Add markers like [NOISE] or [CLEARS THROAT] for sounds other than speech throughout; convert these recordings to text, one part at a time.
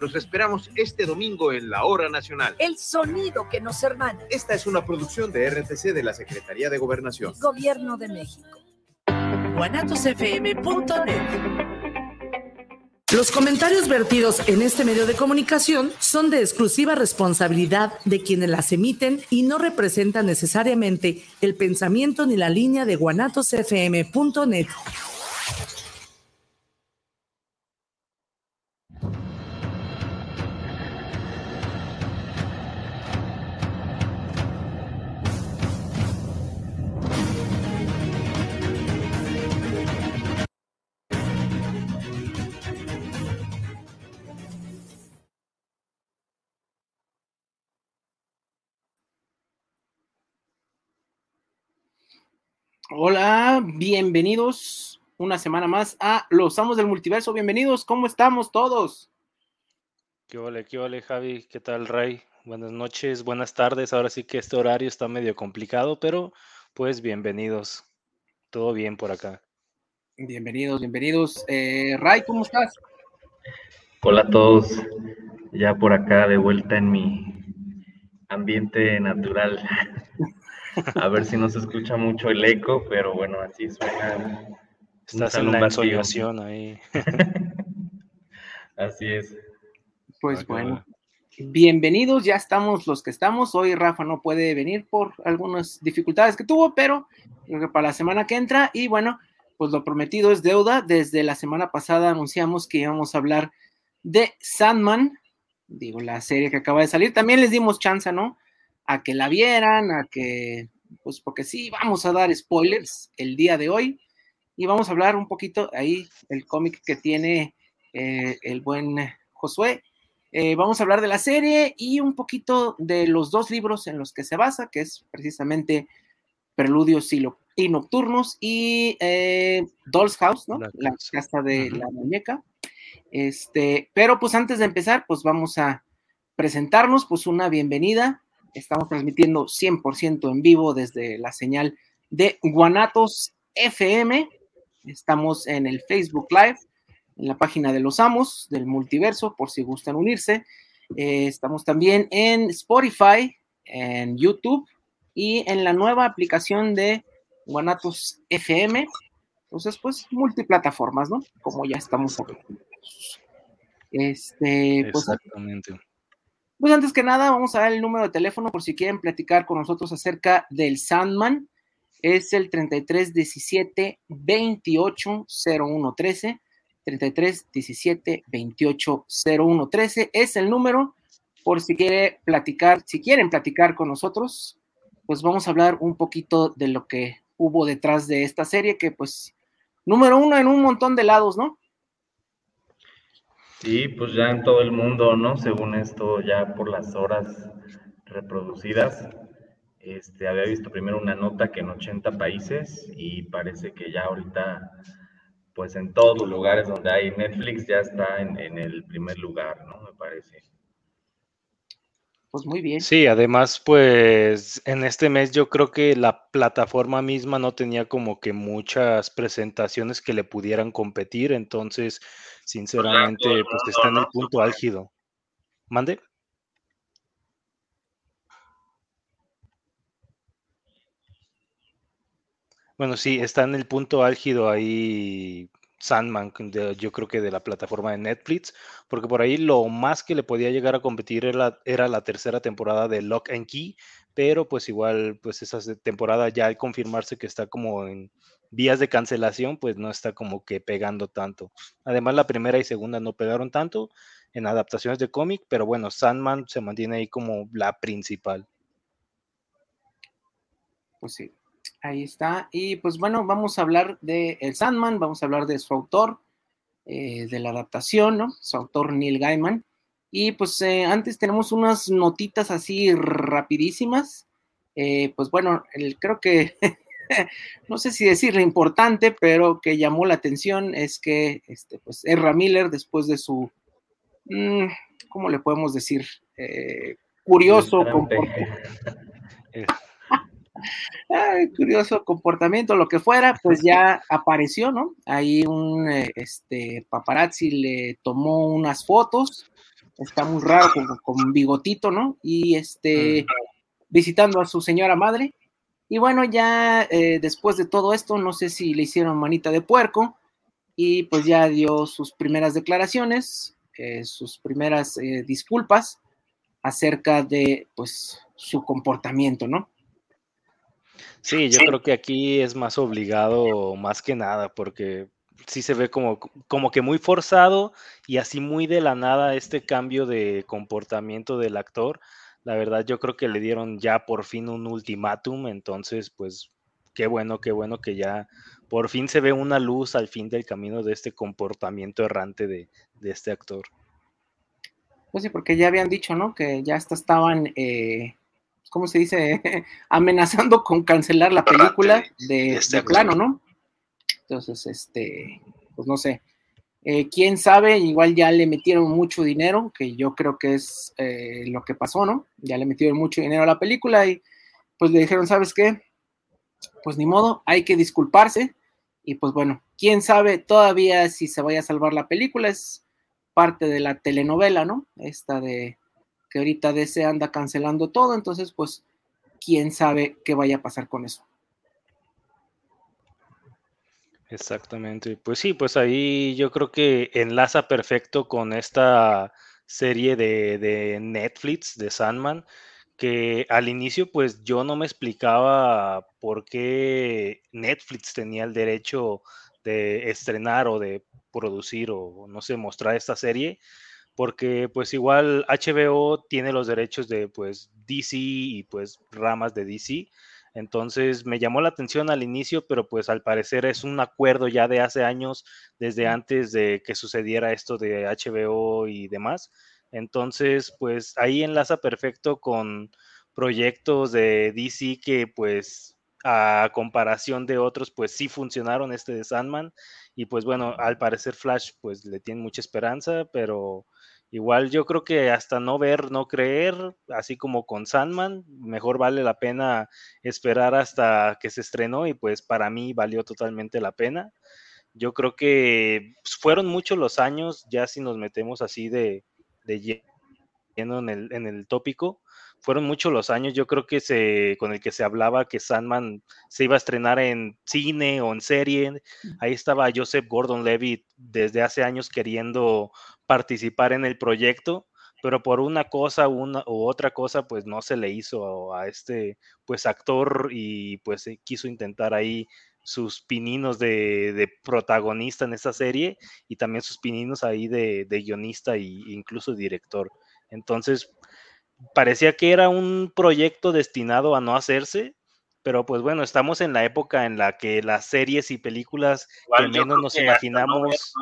Los esperamos este domingo en la Hora Nacional. El sonido que nos hermana. Esta es una producción de RTC de la Secretaría de Gobernación. Gobierno de México. guanatosfm.net los comentarios vertidos en este medio de comunicación son de exclusiva responsabilidad de quienes las emiten y no representan necesariamente el pensamiento ni la línea de guanatosfm.net. Hola, bienvenidos una semana más a Los Amos del Multiverso. Bienvenidos, ¿cómo estamos todos? ¿Qué ole, qué ole, Javi? ¿Qué tal, Ray? Buenas noches, buenas tardes. Ahora sí que este horario está medio complicado, pero pues bienvenidos. Todo bien por acá. Bienvenidos, bienvenidos. Eh, Ray, ¿cómo estás? Hola a todos. Ya por acá de vuelta en mi ambiente natural. [LAUGHS] A ver si no se escucha mucho el eco, pero bueno, así suena. Estás en la insolación ahí. [LAUGHS] así es. Pues bueno, bienvenidos, ya estamos los que estamos. Hoy Rafa no puede venir por algunas dificultades que tuvo, pero creo que para la semana que entra. Y bueno, pues lo prometido es deuda. Desde la semana pasada anunciamos que íbamos a hablar de Sandman, digo, la serie que acaba de salir. También les dimos chance, ¿no? A que la vieran, a que, pues porque sí, vamos a dar spoilers el día de hoy y vamos a hablar un poquito ahí el cómic que tiene eh, el buen Josué. Eh, vamos a hablar de la serie y un poquito de los dos libros en los que se basa, que es precisamente Preludios y, Nocturnos y eh, Doll's House, ¿no? La, casa de la muñeca. Este, pero pues antes de empezar, pues vamos a presentarnos, pues una bienvenida Estamos transmitiendo 100% en vivo desde la señal de Guanatos FM. Estamos en el Facebook Live, en la página de los amos del multiverso, por si gustan unirse. Eh, estamos también en Spotify, en YouTube y en la nueva aplicación de Guanatos FM. Entonces, pues, multiplataformas, ¿no? Como ya estamos aquí. Este, pues, Exactamente. Pues antes que nada, vamos a dar el número de teléfono por si quieren platicar con nosotros acerca del Sandman. Es el 33 17 28 01 13. 33 17 28 01 13 es el número por si quiere platicar, si quieren platicar con nosotros, pues vamos a hablar un poquito de lo que hubo detrás de esta serie, que pues número uno en un montón de lados, ¿no? Sí, pues ya en todo el mundo, ¿no? Según esto, ya por las horas reproducidas, este, había visto primero una nota que en 80 países y parece que ya ahorita, pues en todos los lugares donde hay Netflix ya está en, en el primer lugar, ¿no? Me parece. Pues muy bien. Sí, además, pues en este mes yo creo que la plataforma misma no tenía como que muchas presentaciones que le pudieran competir, entonces Sinceramente, pues está en el punto álgido. ¿Mande? Bueno, sí, está en el punto álgido ahí Sandman, yo creo que de la plataforma de Netflix, porque por ahí lo más que le podía llegar a competir era, la tercera temporada de Lock and Key, pero pues igual, pues esa temporada ya al confirmarse que está como en vías de cancelación, pues no está como que pegando tanto. Además, la primera y segunda no pegaron tanto en adaptaciones de cómic, pero bueno, Sandman se mantiene ahí como la principal. Pues sí, ahí está. Y pues bueno, vamos a hablar de el Sandman, vamos a hablar de su autor, eh, de la adaptación, ¿no? Su autor Neil Gaiman. Y pues eh, antes tenemos unas notitas así rapidísimas. Eh, pues bueno, el, creo que [LAUGHS] no sé si decirle importante, pero que llamó la atención es que este, pues, Erra Miller, después de su, mm, ¿cómo le podemos decir? Curioso comportamiento. [LAUGHS] curioso comportamiento, lo que fuera, pues ya apareció, ¿no? Ahí un eh, este, paparazzi le tomó unas fotos está muy raro, con, con bigotito, ¿no? Y este, visitando a su señora madre. Y bueno, ya eh, después de todo esto, no sé si le hicieron manita de puerco y pues ya dio sus primeras declaraciones, eh, sus primeras eh, disculpas acerca de pues su comportamiento, ¿no? Sí, yo creo que aquí es más obligado más que nada, porque sí se ve como, como que muy forzado y así muy de la nada este cambio de comportamiento del actor. La verdad, yo creo que le dieron ya por fin un ultimátum, entonces, pues, qué bueno, qué bueno que ya por fin se ve una luz al fin del camino de este comportamiento errante de, este actor. Pues sí, porque ya habían dicho, ¿no? Que ya hasta estaban, eh, ¿cómo se dice? [LAUGHS] Amenazando con cancelar la película de, este plano, ¿no? Entonces, este, pues no sé. Eh, quién sabe, igual ya le metieron mucho dinero, que yo creo que es eh, lo que pasó, ¿no? Ya le metieron mucho dinero a la película y pues le dijeron, ¿sabes qué? Pues ni modo, hay que disculparse. Y pues bueno, quién sabe todavía si se vaya a salvar la película, es parte de la telenovela, ¿no? Esta de que ahorita DC anda cancelando todo, entonces pues quién sabe qué vaya a pasar con eso. Exactamente. Pues sí, pues ahí yo creo que enlaza perfecto con esta serie de, Netflix de Sandman, que al inicio pues yo no me explicaba por qué Netflix tenía el derecho de estrenar o de producir o no sé, mostrar esta serie, porque pues igual HBO tiene los derechos de pues DC y pues ramas de DC entonces me llamó la atención al inicio, pero pues al parecer es un acuerdo ya de hace años, desde antes de que sucediera esto de HBO y demás. Entonces, pues ahí enlaza perfecto con proyectos de DC que pues a comparación de otros, pues sí funcionaron este de Sandman. Y pues bueno, al parecer Flash pues le tiene mucha esperanza, pero Igual yo creo que hasta no ver, no creer, así como con Sandman, mejor vale la pena esperar hasta que se estrenó y pues para mí valió totalmente la pena. Yo creo que pues, fueron muchos los años, ya si nos metemos así de, de en el, en el tópico, fueron muchos los años, yo creo que se, con el que se hablaba que Sandman se iba a estrenar en cine o en serie. Ahí estaba Joseph Gordon Levitt desde hace años queriendo participar en el proyecto, pero por una cosa una, u otra cosa, pues no se le hizo a, este pues actor y pues quiso intentar ahí sus pininos de, protagonista en esta serie y también sus pininos ahí de, de guionista e incluso director. Entonces, parecía que era un proyecto destinado a no hacerse, pero pues bueno, estamos en la época en la que las series y películas que menos nos imaginamos...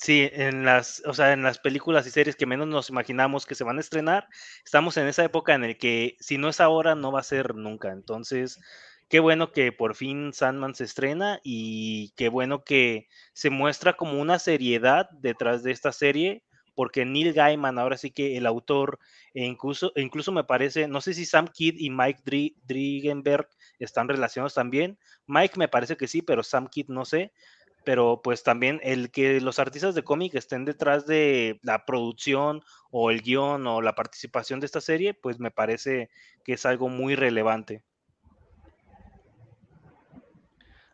Sí, en las, o sea, en las películas y series que menos nos imaginamos que se van a estrenar, estamos en esa época en el que si no es ahora, no va a ser nunca. Entonces, qué bueno que por fin Sandman se estrena y qué bueno que se muestra como una seriedad detrás de esta serie porque Neil Gaiman, ahora sí que el autor, e incluso, e incluso me parece, no sé si Sam Kidd y Mike Drigenberg están relacionados también. Mike me parece que sí, pero Sam Kidd no sé. Pero pues también el que los artistas de cómic estén detrás de la producción o el guion o la participación de esta serie, pues me parece que es algo muy relevante.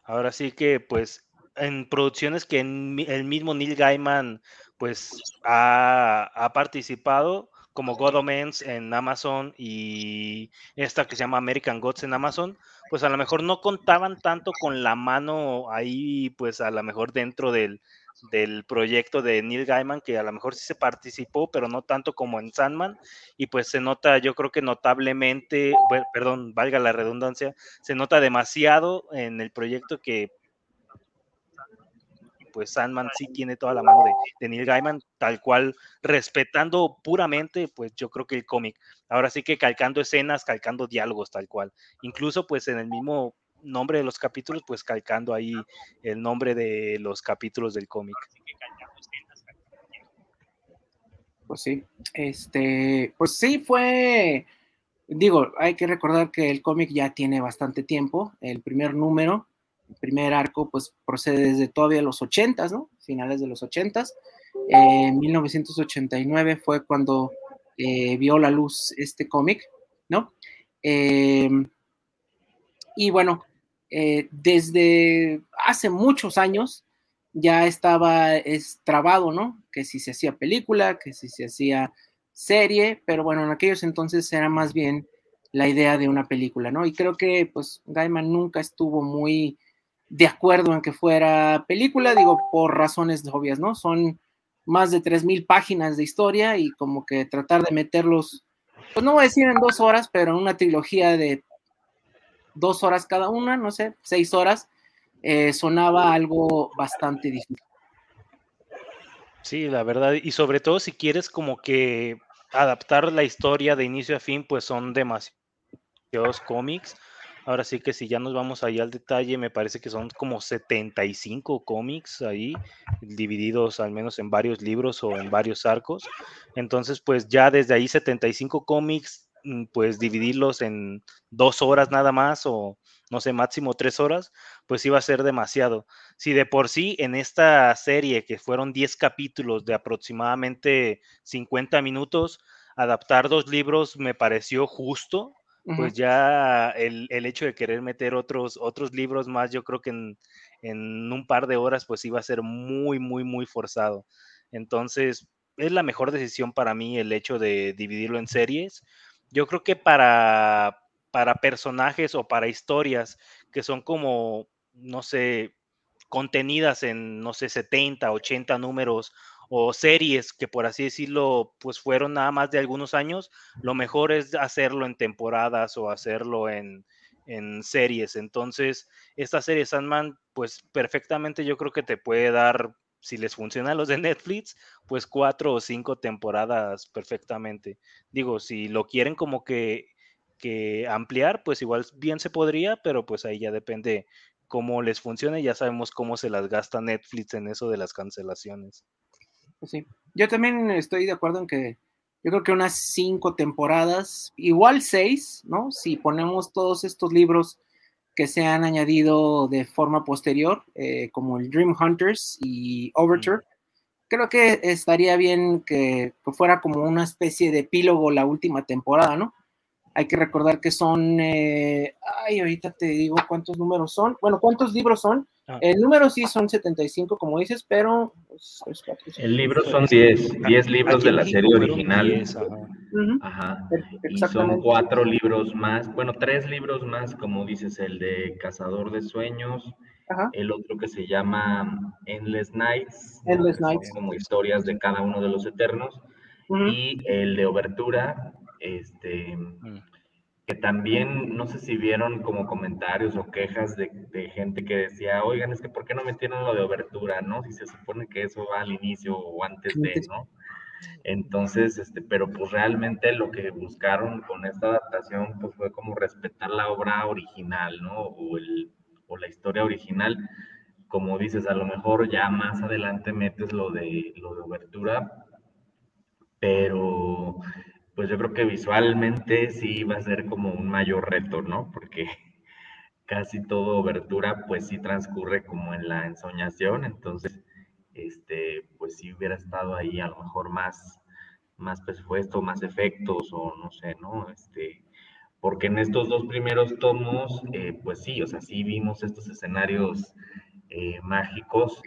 Ahora sí que pues en producciones que el mismo Neil Gaiman pues ha, participado como God Omens en Amazon y esta que se llama American Gods en Amazon, pues a lo mejor no contaban tanto con la mano ahí, pues a lo mejor dentro del, del proyecto de Neil Gaiman, que a lo mejor sí se participó, pero no tanto como en Sandman, y pues se nota, yo creo que notablemente, perdón, valga la redundancia, se nota demasiado en el proyecto que pues Sandman sí tiene toda la mano de, Neil Gaiman, tal cual, respetando puramente, pues yo creo que el cómic. Ahora sí que calcando escenas, calcando diálogos, tal cual. Incluso pues en el mismo nombre de los capítulos, pues calcando ahí el nombre de los capítulos del cómic. Pues sí, este, pues sí fue, digo, hay que recordar que el cómic ya tiene bastante tiempo, el primer número el primer arco pues procede desde todavía los ochentas, ¿no? Finales de los ochentas. en 1989 fue cuando eh, vio la luz este cómic, ¿no? Em, y bueno, eh, desde hace muchos años ya estaba trabado, ¿no? Que si se hacía película, que si se hacía serie, pero bueno, en aquellos entonces era más bien la idea de una película, ¿no? Y creo que pues Gaiman nunca estuvo muy de acuerdo en que fuera película, digo, por razones obvias, ¿no? Son más de 3.000 páginas de historia y como que tratar de meterlos, pues no voy a decir en dos horas, pero en una trilogía de dos horas cada una, no sé, seis horas, eh, sonaba algo bastante difícil. Sí, la verdad, y sobre todo si quieres como que adaptar la historia de inicio a fin, pues son demasiados cómics Ahora sí que si ya nos vamos ahí al detalle, me parece que son como 75 cómics ahí, divididos al menos en varios libros o en varios arcos. Entonces, pues ya desde ahí 75 cómics, mm, pues dividirlos en dos horas nada más o no sé, máximo tres horas, pues iba a ser demasiado. Si de por sí en esta serie, que fueron 10 capítulos de aproximadamente 50 minutos, adaptar dos libros me pareció justo, pues ya el, hecho de querer meter otros, otros libros más, yo creo que en, un par de horas, pues iba a ser muy, muy, muy forzado. Entonces, es la mejor decisión para mí el hecho de dividirlo en series. Yo creo que para, para personajes o para historias que son como, no sé, contenidas en, no sé, 70, 80 números o series que por así decirlo, pues fueron nada más de algunos años, lo mejor es hacerlo en temporadas o hacerlo en, series. Entonces, esta serie Sandman, pues perfectamente yo creo que te puede dar, si les funcionan los de Netflix, pues cuatro o cinco temporadas perfectamente. Digo, si lo quieren como que, que ampliar, pues igual bien se podría, pero pues ahí ya depende cómo les funcione. Ya sabemos cómo se las gasta Netflix en eso de las cancelaciones. Sí. Yo también estoy de acuerdo en que yo creo que unas cinco temporadas, igual seis, ¿no? Si ponemos todos estos libros que se han añadido de forma posterior, eh, como el Dream Hunters y Overture, creo que estaría bien que, fuera como una especie de epílogo la última temporada, ¿no? Hay que recordar que son, eh, ay, ahorita te digo cuántos números son, bueno, cuántos libros son, Ah. El número sí son 75, como dices, pero... Pues, el libro son 10, 10 libros de la serie original. ajá. Y son cuatro libros más, bueno, tres libros más, como dices, el de Cazador de Sueños, el otro que se llama Endless Nights, Endless Nights. como historias de cada uno de los eternos, y el de Obertura, este... Mm que también, no sé si vieron como comentarios o quejas de, gente que decía, oigan, es que ¿por qué no metieron lo de obertura, no? Si se supone que eso va al inicio o antes de, ¿no? Entonces, este, pero pues realmente lo que buscaron con esta adaptación, pues fue como respetar la obra original, ¿no? O, el, o la historia original. Como dices, a lo mejor ya más adelante metes lo de, lo de obertura, pero pues yo creo que visualmente sí va a ser como un mayor reto, ¿no? Porque [LAUGHS] casi todo obertura pues sí transcurre como en la ensoñación, entonces, este, pues sí hubiera estado ahí a lo mejor más, más presupuesto, más efectos o no sé, ¿no? Este, porque en estos dos primeros tomos, eh, pues sí, o sea, sí vimos estos escenarios eh, mágicos,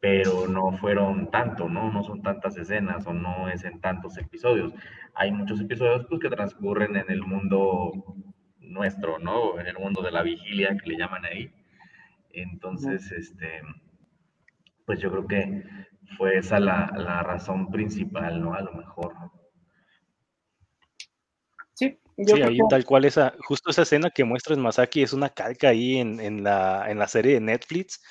pero no fueron tanto, ¿no? No son tantas escenas o no es en tantos episodios. Hay muchos episodios pues, que transcurren en el mundo nuestro, ¿no? En el mundo de la vigilia que le llaman ahí. Entonces, este, pues yo creo que fue esa la, la razón principal, ¿no? A lo mejor. Sí, ahí tal cual esa, justo esa escena que muestras Masaki es una calca ahí en, la, en la, serie de Netflix.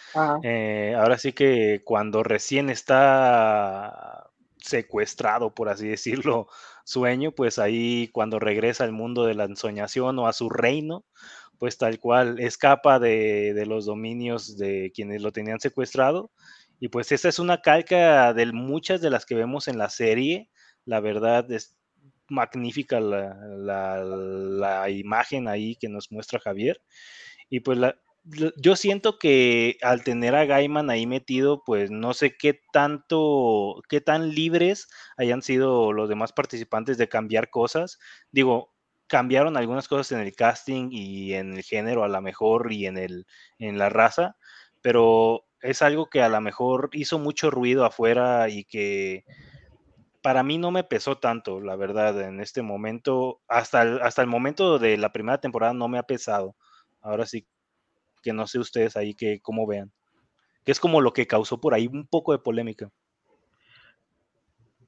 Eh, ahora sí que cuando recién está secuestrado, por así decirlo, [LAUGHS] sueño, pues ahí cuando regresa al mundo de la ensoñación o a su reino, pues tal cual escapa de, de los dominios de quienes lo tenían secuestrado. Y pues esa es una calca de muchas de las que vemos en la serie. La verdad, es, magnífica la, la, imagen ahí que nos muestra Javier. Y pues la, yo siento que al tener a Gaiman ahí metido, pues no sé qué tanto, qué tan libres hayan sido los demás participantes de cambiar cosas. Digo, cambiaron algunas cosas en el casting y en el género a lo mejor y en, el, en la raza, pero es algo que a lo mejor hizo mucho ruido afuera y que para mí no me pesó tanto, la verdad, en este momento, hasta el, hasta el momento de la primera temporada no me ha pesado. Ahora sí que no sé ustedes ahí que cómo vean. Que es como lo que causó por ahí un poco de polémica.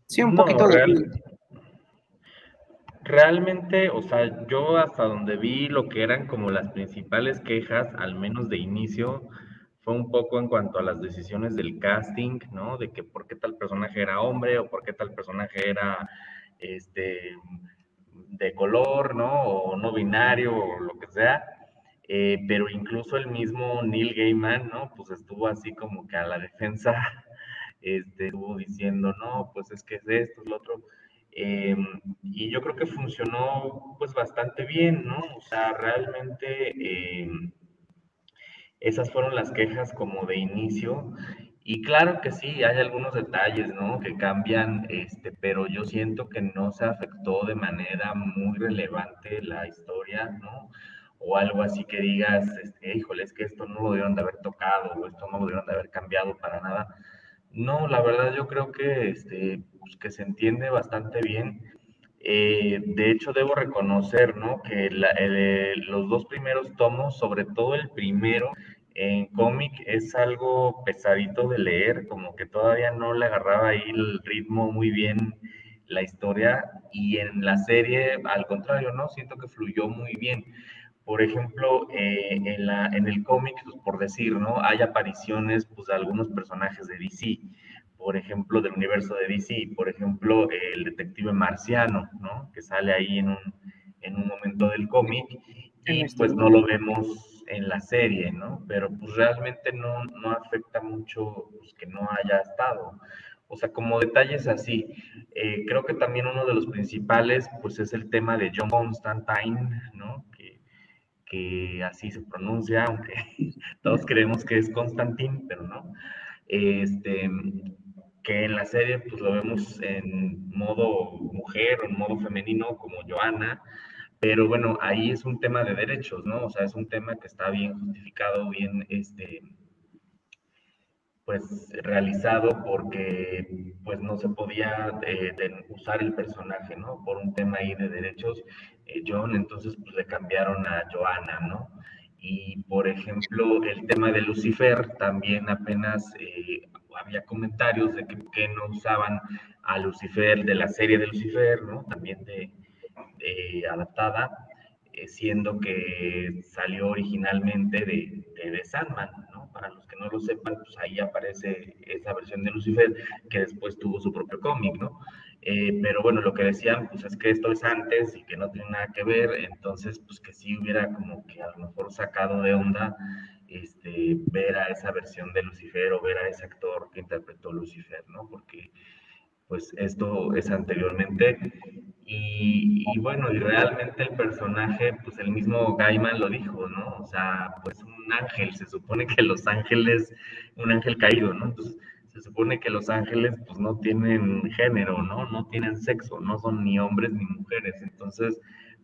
Sí, un poquito de... Realmente, o sea, yo hasta donde vi lo que eran como las principales quejas, al menos de inicio, un poco en cuanto a las decisiones del casting, ¿no? De que por qué tal personaje era hombre o por qué tal personaje era este de color, ¿no? O no binario o lo que sea. Eh, pero incluso el mismo Neil Gaiman, ¿no? Pues estuvo así como que a la defensa, [LAUGHS] este, estuvo diciendo, no, pues es que es esto, es lo otro. Em, y yo creo que funcionó pues bastante bien, ¿no? O sea, realmente em, esas fueron las quejas como de inicio. Y claro que sí, hay algunos detalles, ¿no? Que cambian, este, pero yo siento que no se afectó de manera muy relevante la historia, ¿no? O algo así que digas, este, híjole, es que esto no lo debieron de haber tocado, o esto no lo debieron de haber cambiado para nada. No, la verdad yo creo que, este, pues, que se entiende bastante bien. Eh, de hecho, debo reconocer, ¿no? Que los dos primeros tomos, sobre todo el primero, en cómic es algo pesadito de leer, como que todavía no le agarraba ahí el ritmo muy bien la historia y en la serie, al contrario, ¿no? Siento que fluyó muy bien. Por ejemplo, eh, en, la, en el cómic, pues, por decir, ¿no? Hay apariciones pues, de algunos personajes de DC, por ejemplo, del universo de DC, por ejemplo, el detective marciano, ¿no? Que sale ahí en un, en un momento del cómic y pues no lo vemos en la serie, ¿no? Pero pues realmente no, no afecta mucho pues, que no haya estado. O sea, como detalles así. Eh, creo que también uno de los principales, pues es el tema de John Constantine, ¿no? que así se pronuncia, aunque [LAUGHS] todos creemos que es Constantin, pero no. Este, que en la serie pues lo vemos en modo mujer o en modo femenino como Joana, pero bueno, ahí es un tema de derechos, ¿no? O sea, es un tema que está bien justificado, bien, este, pues realizado porque pues no se podía eh, usar el personaje, ¿no? Por un tema ahí de derechos, eh, John, entonces pues le cambiaron a Joana, ¿no? Y por ejemplo, el tema de Lucifer, también apenas eh, había comentarios de que, que, no usaban a Lucifer de la serie de Lucifer, ¿no? También de, adaptada, siendo que salió originalmente de, de, de Sandman, ¿no? Para los no lo sepan, pues ahí aparece esa versión de Lucifer que después tuvo su propio cómic, ¿no? Eh, pero bueno, lo que decían, pues es que esto es antes y que no tiene nada que ver, entonces, pues que sí hubiera como que a lo mejor sacado de onda este, ver a esa versión de Lucifer o ver a ese actor que interpretó Lucifer, ¿no? Porque pues esto es anteriormente. Y, bueno, y realmente el personaje, pues el mismo Gaiman lo dijo, ¿no? O sea, pues un ángel, se supone que los ángeles, un ángel caído, ¿no? Entonces, se supone que los ángeles pues no tienen género, ¿no? No tienen sexo, no son ni hombres ni mujeres. Entonces,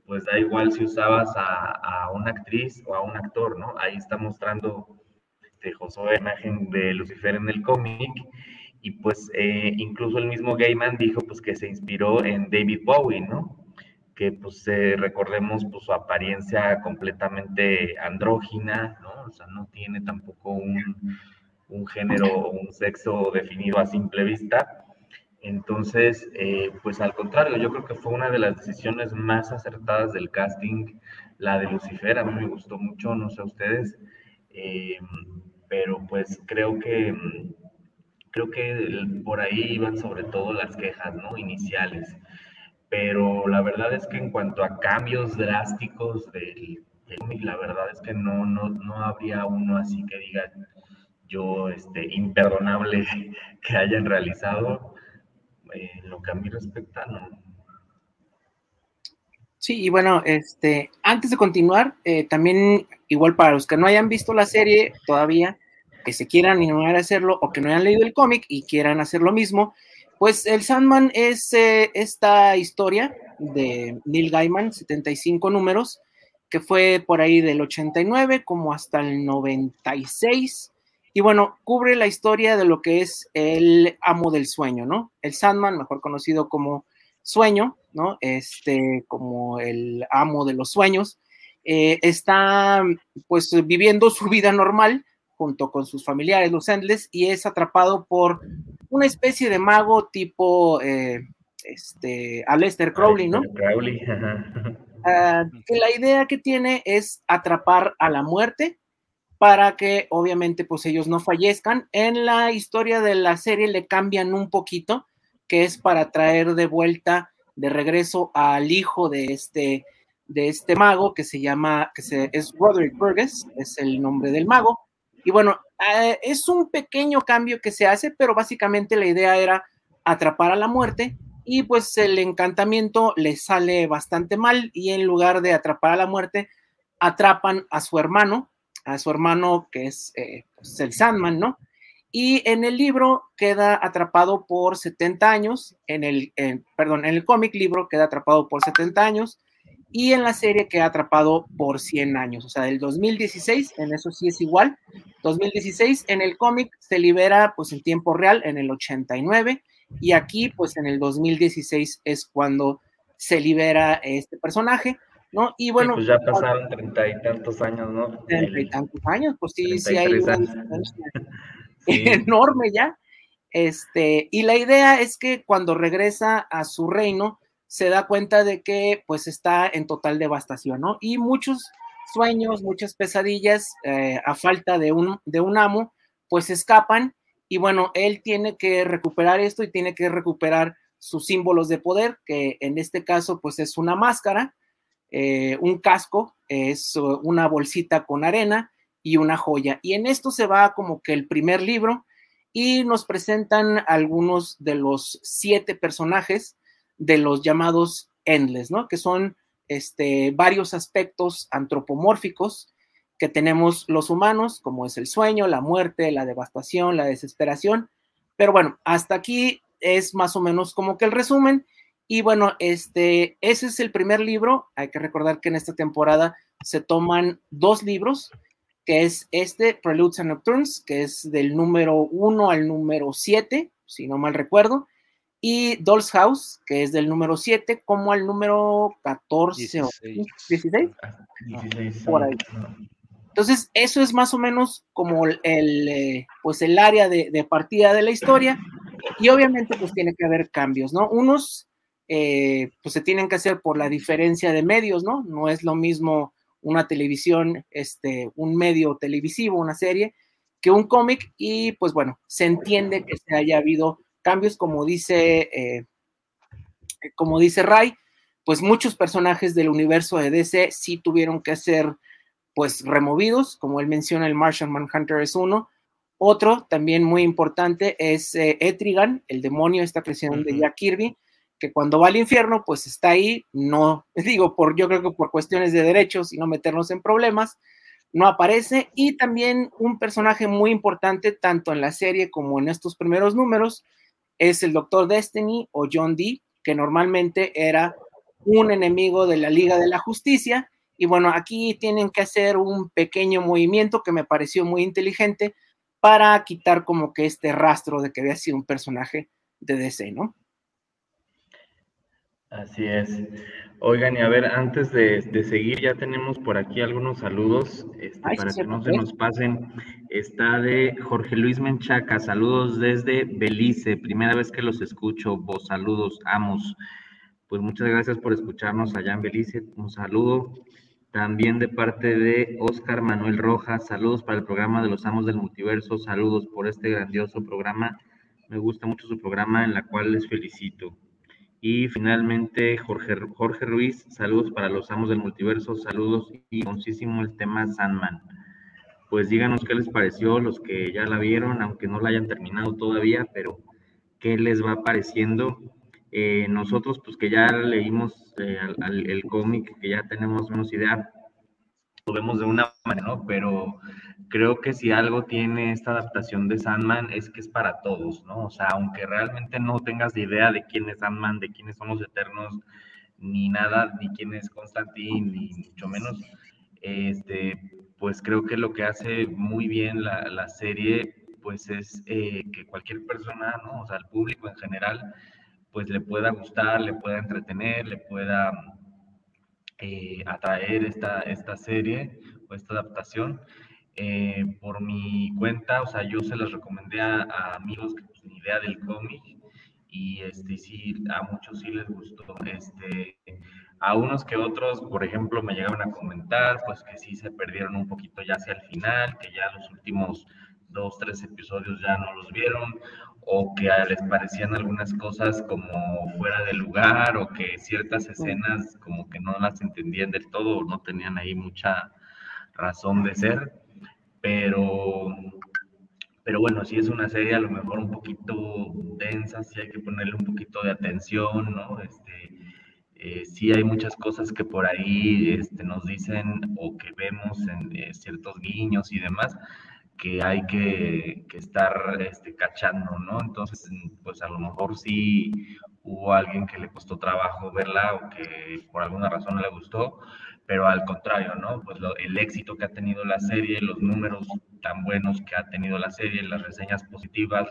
pues da igual si usabas a, a una actriz o a un actor, ¿no? Ahí está mostrando este, Josué imagen de Lucifer en el cómic y pues eh, incluso el mismo Gaiman dijo pues que se inspiró en David Bowie, ¿no? Que pues eh, recordemos pues su apariencia completamente andrógina, ¿no? O sea, no tiene tampoco un, un género o un sexo definido a simple vista. Entonces, eh, pues al contrario, yo creo que fue una de las decisiones más acertadas del casting, la de Lucifer, a mí me gustó mucho, no sé a ustedes, pero pues creo que Creo que por ahí iban sobre todo las quejas, ¿no? Iniciales. Pero la verdad es que en cuanto a cambios drásticos del, cómic, la verdad es que no, no, no habría uno así que diga yo, este, imperdonable [LAUGHS] que hayan realizado. Eh, lo que a mí respecta, no. Sí, y bueno, este, antes de continuar, eh, también, igual para los que no hayan visto la serie todavía, que se quieran animar a hacerlo o que no hayan leído el cómic y quieran hacer lo mismo, pues el Sandman es eh, esta historia de Neil Gaiman, 75 números, que fue por ahí del 89 como hasta el 96. Y bueno, cubre la historia de lo que es el amo del sueño, ¿no? El Sandman, mejor conocido como Sueño, ¿no? Este, como el amo de los sueños, eh, está pues viviendo su vida normal junto con sus familiares, los Endless, y es atrapado por una especie de mago tipo eh, este, Aleister Crowley, ¿no? Crowley. Ah, que la idea que tiene es atrapar a la muerte para que obviamente pues ellos no fallezcan. En la historia de la serie le cambian un poquito, que es para traer de vuelta, de regreso al hijo de este, de este mago que se llama, que se, es Roderick Burgess, es el nombre del mago. Y bueno, eh, es un pequeño cambio que se hace, pero básicamente la idea era atrapar a la muerte y pues el encantamiento le sale bastante mal y en lugar de atrapar a la muerte, atrapan a su hermano, a su hermano que es eh, pues, el Sandman, ¿no? Y en el libro queda atrapado por 70 años, en el, perdón, en el cómic libro queda atrapado por 70 años y en la serie queda atrapado por 100 años, o sea, del 2016, en eso sí es igual, 2016, en el cómic se libera pues en tiempo real en el 89 y aquí, pues en el 2016 es cuando se libera este personaje, ¿no? Y bueno. pues ya pasaron treinta y tantos años, ¿no? Treinta y tantos años, pues sí, sí hay una diferencia [LAUGHS] enorme ya. Este, y la idea es que cuando regresa a su reino, se da cuenta de que pues está en total devastación, ¿no? Y muchos sueños, muchas pesadillas, eh, a falta de un, de un amo, pues escapan y bueno, él tiene que recuperar esto y tiene que recuperar sus símbolos de poder, que en este caso pues es una máscara, eh, un casco, es una bolsita con arena y una joya. Y en esto se va como que el primer libro y nos presentan algunos de los siete personajes de los llamados Endless, ¿no? Que son este, varios aspectos antropomórficos que tenemos los humanos, como es el sueño, la muerte, la devastación, la desesperación. Pero bueno, hasta aquí es más o menos como que el resumen. Y bueno, este, ese es el primer libro. Hay que recordar que en esta temporada se toman dos libros, que es este, Preludes and Nocturnes, que es del número 1 al número 7, si no mal recuerdo, y Doll's House, que es del número 7 como al número 14 16. o 16. 16 por ahí. Entonces, eso es más o menos como el, eh, pues el área de, partida de la historia y obviamente pues tiene que haber cambios, ¿no? Unos eh, pues se tienen que hacer por la diferencia de medios, ¿no? No es lo mismo una televisión, este, un medio televisivo, una serie, que un cómic y pues bueno, se entiende que se haya habido cambios como dice, eh, como dice Ray, pues muchos personajes del universo de DC sí tuvieron que hacer pues removidos, como él menciona, el Martian Manhunter es uno. Otro también muy importante es eh, Etrigan, el demonio, esta creación de Jack Kirby, que cuando va al infierno, pues está ahí, no, [LAUGHS] digo, por, yo creo que por cuestiones de derechos y no meternos en problemas, no aparece. Y también un personaje muy importante, tanto en la serie como en estos primeros números, es el Doctor Destiny o John Dee, que normalmente era un enemigo de la Liga de la Justicia y bueno, aquí tienen que hacer un pequeño movimiento que me pareció muy inteligente para quitar como que este rastro de que había sido un personaje de DC, ¿no? Así es. Oigan, y a ver, antes de, seguir, ya tenemos por aquí algunos saludos este, para que no se nos pasen. Está de Jorge Luis Menchaca, saludos desde Belice, primera vez que los escucho, vos saludos, amos. Pues muchas gracias por escucharnos allá en Belice, un saludo. También de parte de Oscar Manuel Rojas, saludos para el programa de los Amos del Multiverso, saludos por este grandioso programa. Me gusta mucho su programa en la cual les felicito. Y finalmente Jorge, Jorge Ruiz, saludos para los Amos del Multiverso, saludos y concísimo el tema Sandman. Pues díganos qué les pareció, los que ya la vieron, aunque no la hayan terminado todavía, pero qué les va pareciendo Eh, nosotros, pues que ya leímos eh, el cómic, que ya tenemos menos idea, lo vemos de una manera, ¿no? Pero creo que si algo tiene esta adaptación de Sandman es que es para todos, ¿no? O sea, aunque realmente no tengas idea de quién es Sandman, de quiénes son los Eternos, ni nada, ni quién es Constantine, ni mucho menos, este, pues creo que lo que hace muy bien la, la serie, pues es eh, que cualquier persona, ¿no? O sea, el público en general, pues le pueda gustar, le pueda entretener, le pueda eh, atraer esta, esta serie o esta adaptación. Eh, por mi cuenta, o sea, yo se las recomendé a, amigos que pues, ni idea del cómic y este sí, a muchos sí les gustó. Este, a unos que otros, por ejemplo, me llegaron a comentar, pues que sí se perdieron un poquito ya hacia el final, que ya los últimos dos, tres episodios ya no los vieron, o que les parecían algunas cosas como fuera de lugar, o que ciertas escenas como que no las entendían del todo, o no tenían ahí mucha razón de ser, pero, pero bueno, si es una serie a lo mejor un poquito densa, sí hay que ponerle un poquito de atención, ¿no? Este, eh, sí hay muchas cosas que por ahí este, nos dicen o que vemos en eh, ciertos guiños y demás, que hay que, estar este, cachando, ¿no? Entonces, pues a lo mejor sí hubo alguien que le costó trabajo verla o que por alguna razón no le gustó, pero al contrario, ¿no? Pues el éxito que ha tenido la serie, los números tan buenos que ha tenido la serie, las reseñas positivas,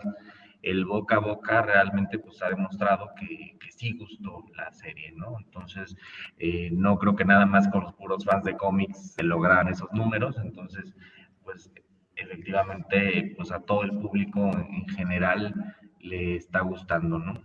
el boca a boca realmente pues ha demostrado que, que sí gustó la serie, ¿no? Entonces, eh, no creo que nada más con los puros fans de cómics se lograran esos números, entonces, pues efectivamente pues a todo el público en general le está gustando, ¿no?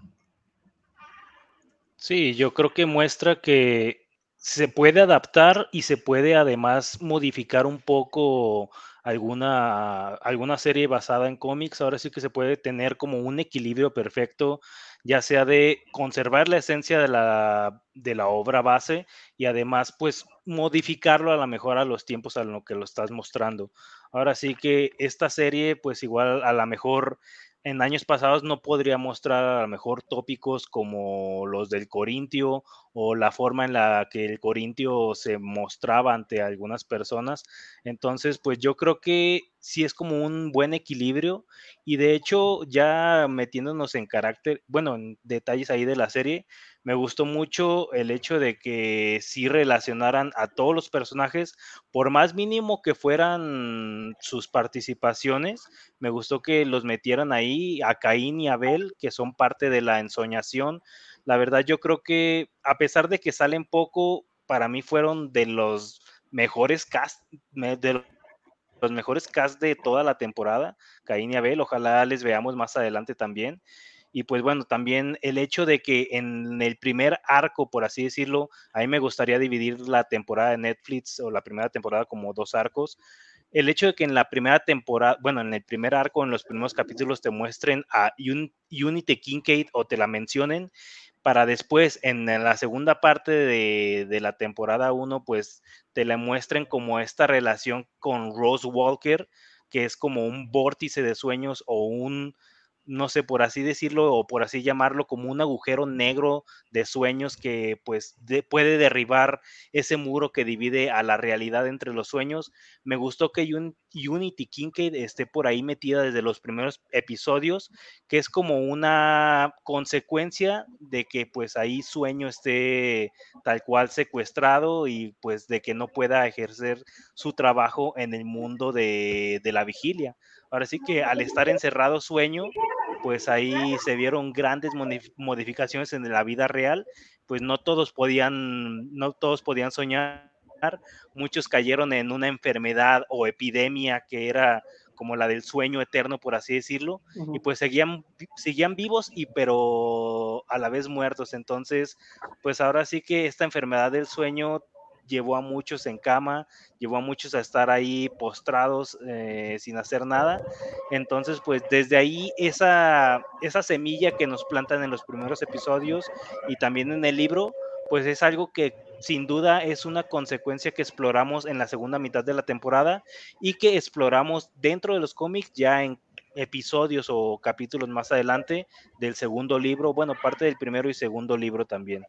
Sí, yo creo que muestra que se puede adaptar y se puede además modificar un poco alguna, alguna serie basada en cómics. Ahora sí que se puede tener como un equilibrio perfecto, ya sea de conservar la esencia de la, de la obra base y además pues modificarlo a lo mejor a los tiempos a lo que lo estás mostrando. Ahora sí que esta serie, pues igual a lo mejor en años pasados no podría mostrar a lo mejor tópicos como los del Corintio o la forma en la que el Corintio se mostraba ante algunas personas. Entonces, pues yo creo que sí es como un buen equilibrio y de hecho ya metiéndonos en carácter, bueno, en detalles ahí de la serie, me gustó mucho el hecho de que sí relacionaran a todos los personajes, por más mínimo que fueran sus participaciones, me gustó que los metieran ahí a Caín y Abel, que son parte de la ensoñación. La verdad yo creo que a pesar de que salen poco, para mí fueron de los mejores cast, de los mejores cast de toda la temporada, Caín y Abel, ojalá les veamos más adelante también. Y pues bueno, también el hecho de que en el primer arco, por así decirlo, a mí me gustaría dividir la temporada de Netflix o la primera temporada como dos arcos. El hecho de que en la primera temporada, bueno, en el primer arco, en los primeros capítulos te muestren a Unity Kincaid o te la mencionen, para después en la segunda parte de, la temporada 1, pues te la muestren como esta relación con Rose Walker, que es como un vórtice de sueños o un no sé, por así decirlo o por así llamarlo, como un agujero negro de sueños que pues puede derribar ese muro que divide a la realidad entre los sueños. Me gustó que Unity Kincaid esté por ahí metida desde los primeros episodios, que es como una consecuencia de que pues ahí sueño esté tal cual secuestrado y pues de que no pueda ejercer su trabajo en el mundo de, de la vigilia. Ahora sí que al estar encerrado sueño, pues ahí se vieron grandes modificaciones en la vida real, pues no todos podían, no todos podían soñar, muchos cayeron en una enfermedad o epidemia que era como la del sueño eterno, por así decirlo, y pues seguían, seguían vivos y pero a la vez muertos. Entonces, pues ahora sí que esta enfermedad del sueño llevó a muchos en cama, llevó a muchos a estar ahí postrados eh, sin hacer nada. Entonces, pues desde ahí esa, esa semilla que nos plantan en los primeros episodios y también en el libro, pues es algo que sin duda es una consecuencia que exploramos en la segunda mitad de la temporada y que exploramos dentro de los cómics ya en episodios o capítulos más adelante del segundo libro, bueno, parte del primero y segundo libro también.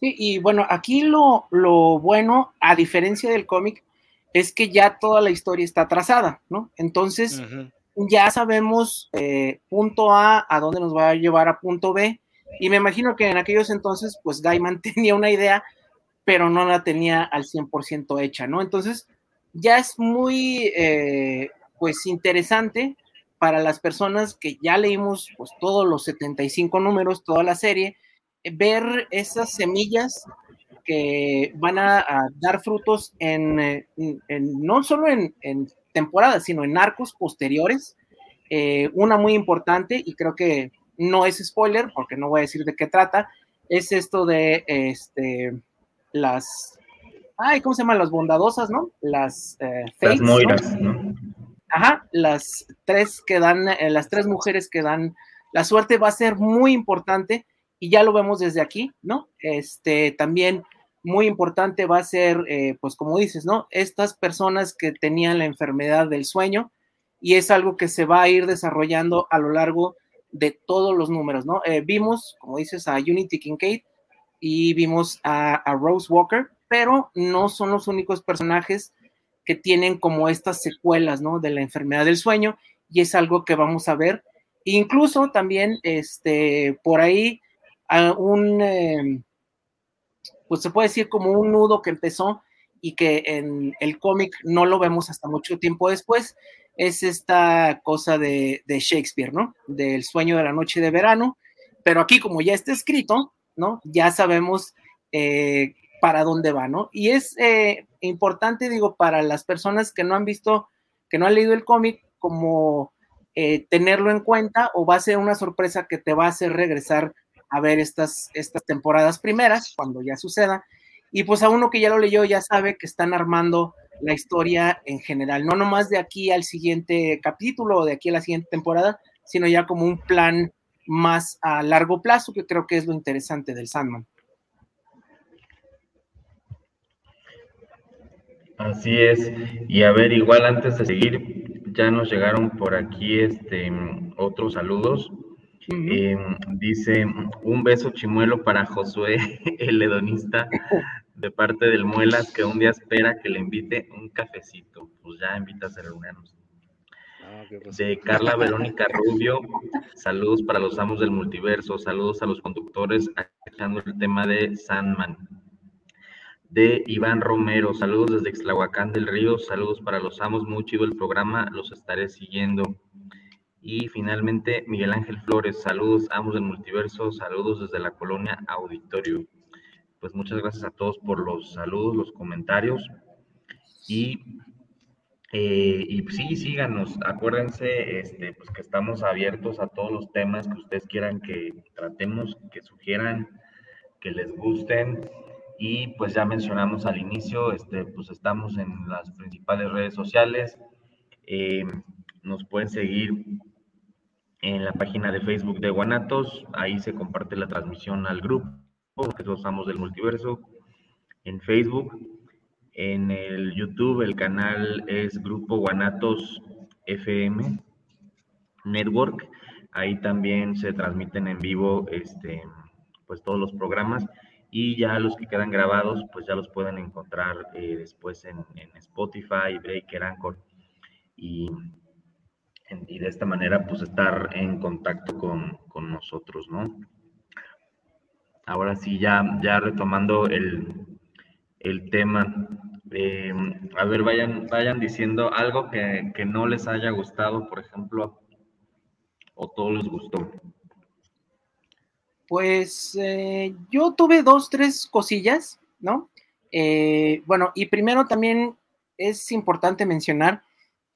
Sí, y bueno, aquí lo, lo bueno, a diferencia del cómic, es que ya toda la historia está trazada, ¿no? Entonces, ya sabemos eh, punto A a dónde nos va a llevar a punto B, y me imagino que en aquellos entonces, pues Gaiman [LAUGHS] tenía una idea, pero no la tenía al 100% hecha, ¿no? Entonces, ya es muy, eh, pues, interesante para las personas que ya leímos, pues, todos los 75 números, toda la serie, ver esas semillas que van a, dar frutos en, no solo en, temporadas, sino en arcos posteriores. Eh, una muy importante, y creo que no es spoiler, porque no voy a decir de qué trata, es esto de este, las, ay, ¿cómo se llaman? Las bondadosas, ¿no? Las, eh, las moiras, ¿no? Ajá, las tres que dan, eh, las tres mujeres que dan, la suerte va a ser muy importante y ya lo vemos desde aquí, ¿no? Este, también muy importante va a ser, eh, pues como dices, ¿no? Estas personas que tenían la enfermedad del sueño y es algo que se va a ir desarrollando a lo largo de todos los números, ¿no? Eh, vimos, como dices, a Unity Kincaid y vimos a, Rose Walker, pero no son los únicos personajes que tienen como estas secuelas, ¿no? De la enfermedad del sueño y es algo que vamos a ver. Incluso también, este, por ahí, un, em, pues se puede decir como un nudo que empezó y que en el cómic no lo vemos hasta mucho tiempo después, es esta cosa de, Shakespeare, ¿no? Del sueño de la noche de verano, pero aquí como ya está escrito, ¿no? Ya sabemos eh, para dónde va, ¿no? Y es eh, importante, digo, para las personas que no han visto, que no han leído el cómic, como eh, tenerlo en cuenta o va a ser una sorpresa que te va a hacer regresar a ver estas, estas temporadas primeras, cuando ya suceda. Y pues a uno que ya lo leyó ya sabe que están armando la historia en general, no nomás de aquí al siguiente capítulo o de aquí a la siguiente temporada, sino ya como un plan más a largo plazo, que creo que es lo interesante del Sandman. Así es. Y a ver, igual antes de seguir, ya nos llegaron por aquí este otros saludos. Em, dice un beso chimuelo para Josué, [LAUGHS] el hedonista de parte del Muelas que un día espera que le invite un cafecito. Pues ya invitas a reunirnos. Ah, de Carla [LAUGHS] Verónica Rubio, saludos para los amos del multiverso, saludos a los conductores echando el tema de Sandman. De Iván Romero, saludos desde Exlahuacán del Río, saludos para los amos, muy chido el programa, los estaré siguiendo. Y finalmente, Miguel Ángel Flores, saludos, amos del multiverso, saludos desde la colonia Auditorio pues muchas gracias a todos por los saludos, los comentarios. Y, eh, y sí, síganos, acuérdense este, pues que estamos abiertos a todos los temas que ustedes quieran que tratemos, que sugieran, que les gusten. Y pues ya mencionamos al inicio, este, pues estamos en las principales redes sociales. Eh, nos pueden seguir en la página de Facebook de Guanatos, ahí se comparte la transmisión al grupo que los amos del multiverso, en Facebook, en el YouTube el canal es Grupo Guanatos FM Network, ahí también se transmiten en vivo este, pues todos los programas. Y ya los que quedan grabados pues ya los pueden encontrar eh, después en, Spotify, Breaker, Anchor. Y, y de esta manera pues estar en contacto con, con nosotros, ¿no? ahora sí, ya, ya retomando el, tema, eh, a ver, vayan, vayan diciendo algo que, no les haya gustado, por ejemplo, o todo les gustó. Pues eh, yo tuve dos, tres cosillas, ¿no? Eh, bueno, y primero también es importante mencionar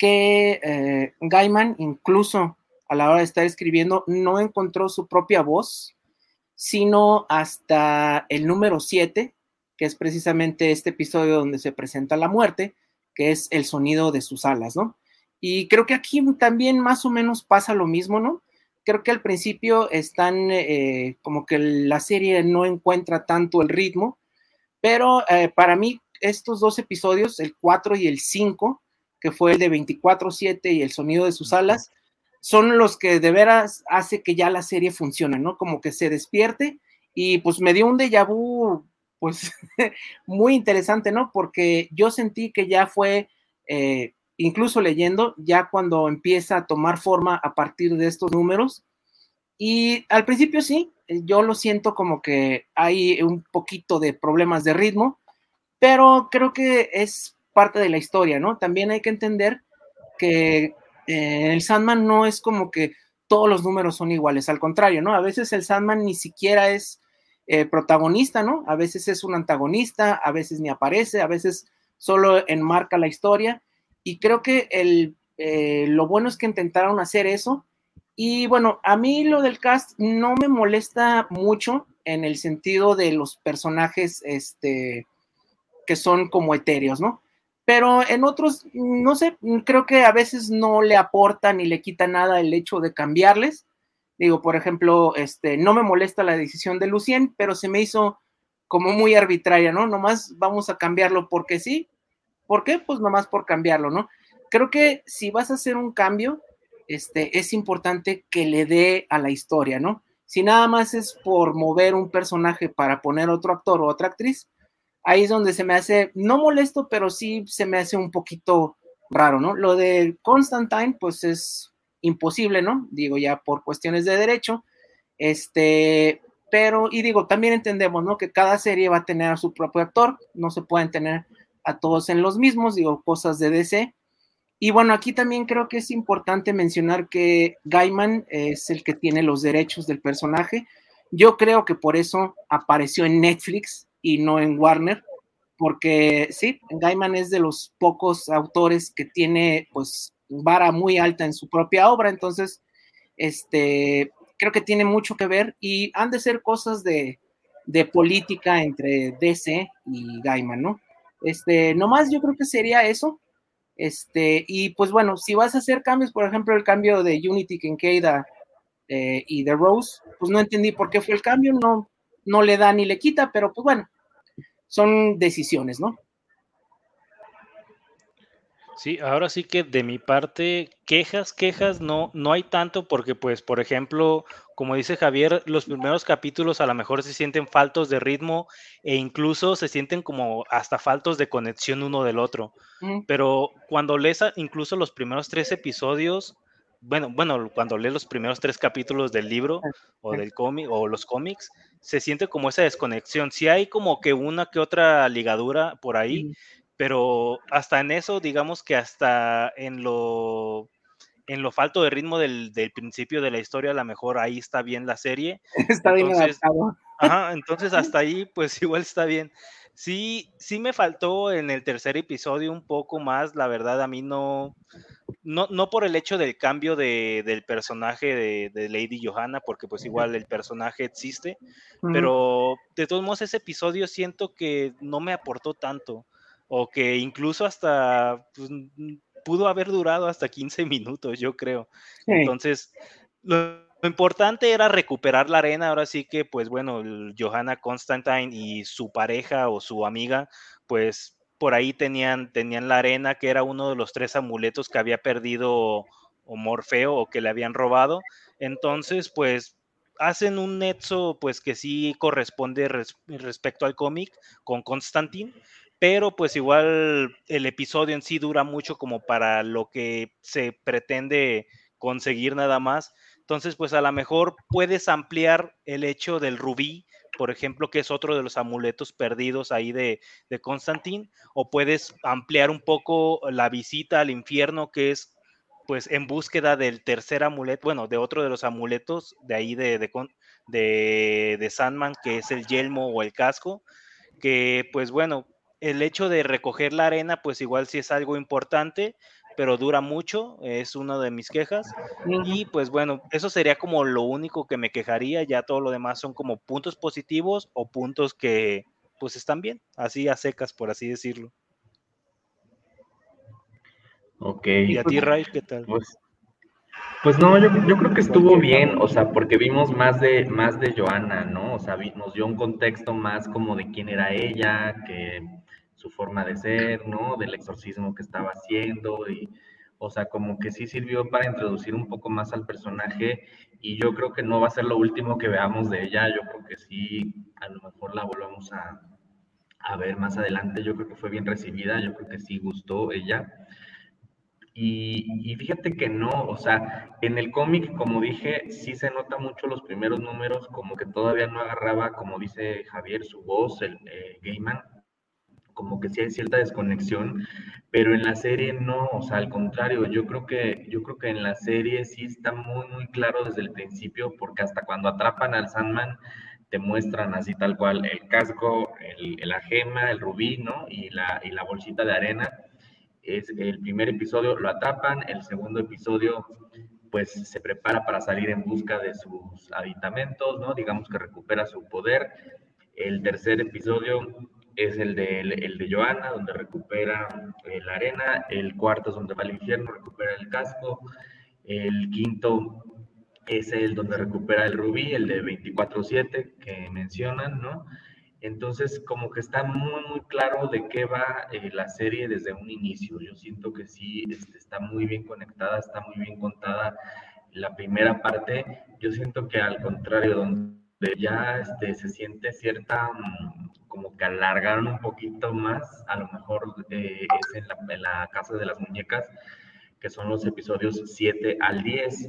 que Gaiman, incluso a la hora de estar escribiendo, no encontró su propia voz sino hasta el número 7, que es precisamente este episodio donde se presenta la muerte, que es el sonido de sus alas, ¿no? Y creo que aquí también más o menos pasa lo mismo, ¿no? Creo que al principio están eh, como que la serie no encuentra tanto el ritmo, pero eh, para mí estos dos episodios, el 4 y el 5, que fue el de 24-7 y el sonido de sus alas, son los que de veras hace que ya la serie funcione, ¿no? Como que se despierte y pues me dio un déjà vu, pues [LAUGHS] muy interesante, ¿no? Porque yo sentí que ya fue, eh, incluso leyendo, ya cuando empieza a tomar forma a partir de estos números. Y al principio sí, yo lo siento como que hay un poquito de problemas de ritmo, pero creo que es parte de la historia, ¿no? También hay que entender que eh, el Sandman no es como que todos los números son iguales, al contrario, ¿no? A veces el Sandman ni siquiera es eh, protagonista, ¿no? A veces es un antagonista, a veces ni aparece, a veces solo enmarca la historia. Y creo que el, eh, lo bueno es que intentaron hacer eso. Y bueno, a mí lo del cast no me molesta mucho en el sentido de los personajes este, que son como etéreos, ¿no? Pero en otros, no sé, creo que a veces no le aporta ni le quita nada el hecho de cambiarles. Digo, por ejemplo, este, no me molesta la decisión de Lucien, pero se me hizo como muy arbitraria, ¿no? Nomás vamos a cambiarlo porque sí. ¿Por qué? Pues nomás por cambiarlo, ¿no? Creo que si vas a hacer un cambio, este, es importante que le dé a la historia, ¿no? Si nada más es por mover un personaje para poner otro actor o otra actriz, ahí es donde se me hace, no molesto, pero sí se me hace un poquito raro, ¿no? Lo de Constantine, pues es imposible, ¿no? Digo, ya por cuestiones de derecho, este, pero, y digo, también entendemos, ¿no? Que cada serie va a tener a su propio actor, no se pueden tener a todos en los mismos, digo, cosas de DC. Y bueno, aquí también creo que es importante mencionar que Gaiman es el que tiene los derechos del personaje. Yo creo que por eso apareció en Netflix, y no en Warner, porque sí, Gaiman es de los pocos autores que tiene pues vara muy alta en su propia obra, entonces este creo que tiene mucho que ver y han de ser cosas de, de política entre DC y Gaiman, ¿no? Este, nomás yo creo que sería eso. Este, y pues bueno, si vas a hacer cambios, por ejemplo, el cambio de Unity Kincaid eh, y de Rose, pues no entendí por qué fue el cambio, no, no le da ni le quita, pero pues bueno, son decisiones, ¿no? Sí, ahora sí que de mi parte, quejas, quejas, no, no hay tanto porque, pues, por ejemplo, como dice Javier, los primeros capítulos a lo mejor se sienten faltos de ritmo e incluso se sienten como hasta faltos de conexión uno del otro. Pero cuando lees incluso los primeros tres episodios, bueno, bueno, cuando lees los primeros tres capítulos del libro o del cómic o los cómics, se siente como esa desconexión. Sí hay como que una que otra ligadura por ahí, pero hasta en eso, digamos que hasta en lo en lo falto de ritmo del, principio de la historia, a lo mejor ahí está bien la serie. [LAUGHS] Está bien adaptado. Ajá, entonces hasta ahí, pues [LAUGHS] igual está bien. Sí, sí me faltó en el tercer episodio un poco más, la verdad, a mí no, no, no por el hecho del cambio del personaje de, Lady Johanna, porque pues igual el personaje existe, pero de todos modos ese episodio siento que no me aportó tanto, o que incluso hasta pues, pudo haber durado hasta 15 minutos, yo creo. Entonces, lo, importante era recuperar la arena, ahora sí que pues bueno, Johanna Constantine y su pareja o su amiga, pues por ahí tenían, tenían la arena, que era uno de los tres amuletos que había perdido o Morfeo o que le habían robado. Entonces, pues hacen un nexo, pues que sí corresponde respecto al cómic con Constantine, pero pues igual el episodio en sí dura mucho como para lo que se pretende conseguir nada más. Entonces, pues a lo mejor puedes ampliar el hecho del rubí por ejemplo, que es otro de los amuletos perdidos ahí de, de Constantín, o puedes ampliar un poco la visita al infierno, que es pues en búsqueda del tercer amuleto, bueno, de otro de los amuletos de ahí de, de, de, Sandman, que es el yelmo o el casco, que pues bueno, el hecho de recoger la arena, pues igual sí es algo importante, pero dura mucho, es una de mis quejas. Y pues bueno, eso sería como lo único que me quejaría, ya todo lo demás son como puntos positivos o puntos que pues están bien, así a secas, por así decirlo. Ok. ¿Y a ti, Ray, qué tal? Pues, pues no, yo, yo, creo que estuvo bien, o sea, porque vimos más de, más de Joana, ¿no? O sea, nos dio un contexto más como de quién era ella, que su forma de ser, ¿no? Del exorcismo que estaba haciendo y, o sea, como que sí sirvió para introducir un poco más al personaje y yo creo que no va a ser lo último que veamos de ella, yo creo que sí, a lo mejor la volvemos a, a ver más adelante, yo creo que fue bien recibida, yo creo que sí gustó ella. Y, fíjate que no, o sea, en el cómic, como dije, sí se nota mucho los primeros números, como que todavía no agarraba, como dice Javier, su voz, el eh, como que sí hay cierta desconexión, pero en la serie no, o sea, al contrario, yo creo que, yo creo que en la serie sí está muy, muy claro desde el principio, porque hasta cuando atrapan al Sandman, te muestran así tal cual el casco, el, la gema, el rubí, ¿no? Y la, y la bolsita de arena es el primer episodio, lo atrapan, el segundo episodio pues se prepara para salir en busca de sus aditamentos, ¿no? Digamos que recupera su poder. El tercer episodio es el de, el de Joana, donde recupera eh, la arena. El cuarto es donde va al infierno, recupera el casco. El quinto es el donde recupera el rubí, el de 24-7 que mencionan, ¿no? Entonces, como que está muy, muy claro de qué va eh, la serie desde un inicio. Yo siento que sí, este, está muy bien conectada, está muy bien contada la primera parte. Yo siento que al contrario, donde ya este, se siente cierta, mm, como que alargaron un poquito más, a lo mejor eh, es en la, en la Casa de las Muñecas, que son los episodios 7 al 10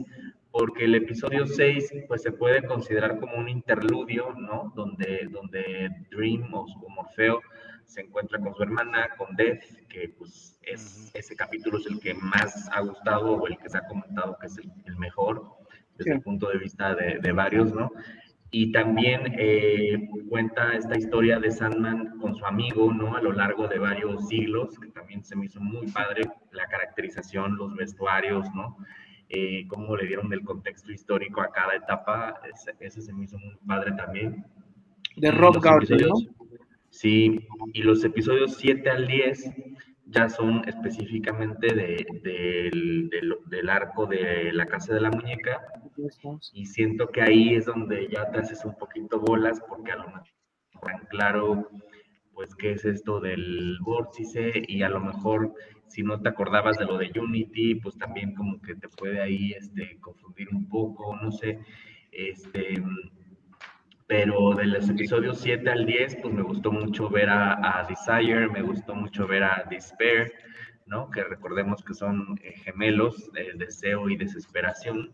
porque el episodio 6 pues se puede considerar como un interludio, ¿no? Donde, donde Dream o, Morfeo se encuentra con su hermana, con Death, que pues es, ese capítulo es el que más ha gustado o el que se ha comentado que es el, mejor desde el punto de vista de, de varios, ¿no? Y también eh, cuenta esta historia de Sandman con su amigo, ¿no? A lo largo de varios siglos, que también se me hizo muy padre la caracterización, los vestuarios, ¿no? eh, cómo le dieron el contexto histórico a cada etapa, ese, se me hizo muy padre también. De Rob Garden, ¿no? Sí, y los episodios 7 al 10 ya son específicamente de, del, arco de la casa de la muñeca. Y siento que ahí es donde ya te haces un poquito bolas porque a lo mejor tan claro pues qué es esto del vórtice. Y a lo mejor si no te acordabas de lo de Unity, pues también como que te puede ahí este, confundir un poco, no sé, este, pero de los episodios 7 al 10, pues me gustó mucho ver a, Desire, me gustó mucho ver a Despair, ¿no? Que recordemos que son eh, gemelos, el deseo y desesperación.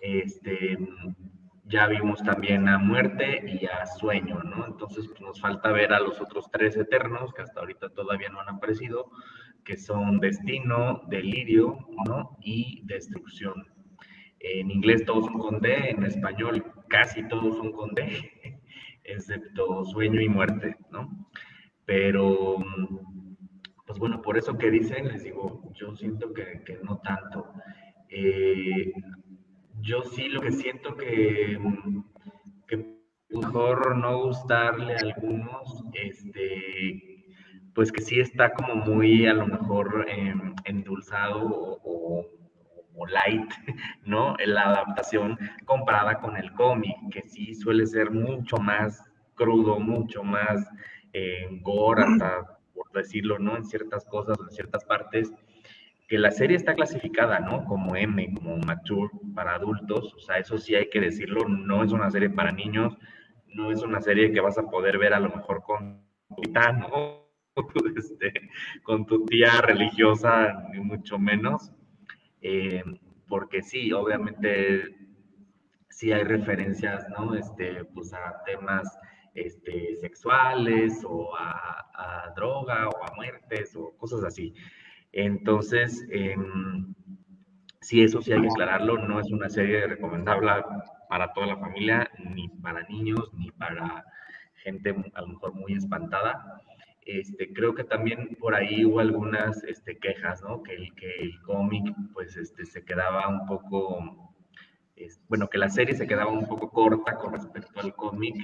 Este, ya vimos también a Muerte y a Sueño, ¿no? Entonces pues, nos falta ver a los otros tres eternos que hasta ahorita todavía no han aparecido, que son Destino, Delirio, ¿no? Y Destrucción. En inglés todos son con D, en español casi todos son con D, excepto Sueño y Muerte, ¿no? Pero, pues bueno, por eso que dicen, les digo, yo siento que, que no tanto. Eh, yo sí lo que siento que, que mejor no gustarle a algunos, este, pues que sí está como muy a lo mejor em, endulzado o, light, [LAUGHS] ¿no? La adaptación comparada con el cómic, que sí suele ser mucho más crudo, mucho más eh, gore, [CLEARS THROAT] hasta por decirlo, ¿no? En ciertas cosas, en ciertas partes que la serie está clasificada, ¿no? Como M, como mature para adultos, o sea, eso sí hay que decirlo, no es una serie para niños, no es una serie que vas a poder ver a lo mejor con. [LAUGHS] Este, con tu tía religiosa, ni mucho menos, eh, porque sí, obviamente sí hay referencias, ¿no? Este, pues a temas este, sexuales o a, droga o a muertes o cosas así. Entonces, eh, sí, eso sí hay que aclararlo, no es una serie recomendable para toda la familia, ni para niños, ni para gente a lo mejor muy espantada. Este, creo que también por ahí hubo algunas este, quejas, ¿no? Que el, que el cómic, pues, este, se quedaba un poco, bueno, que la serie se quedaba un poco corta con respecto al cómic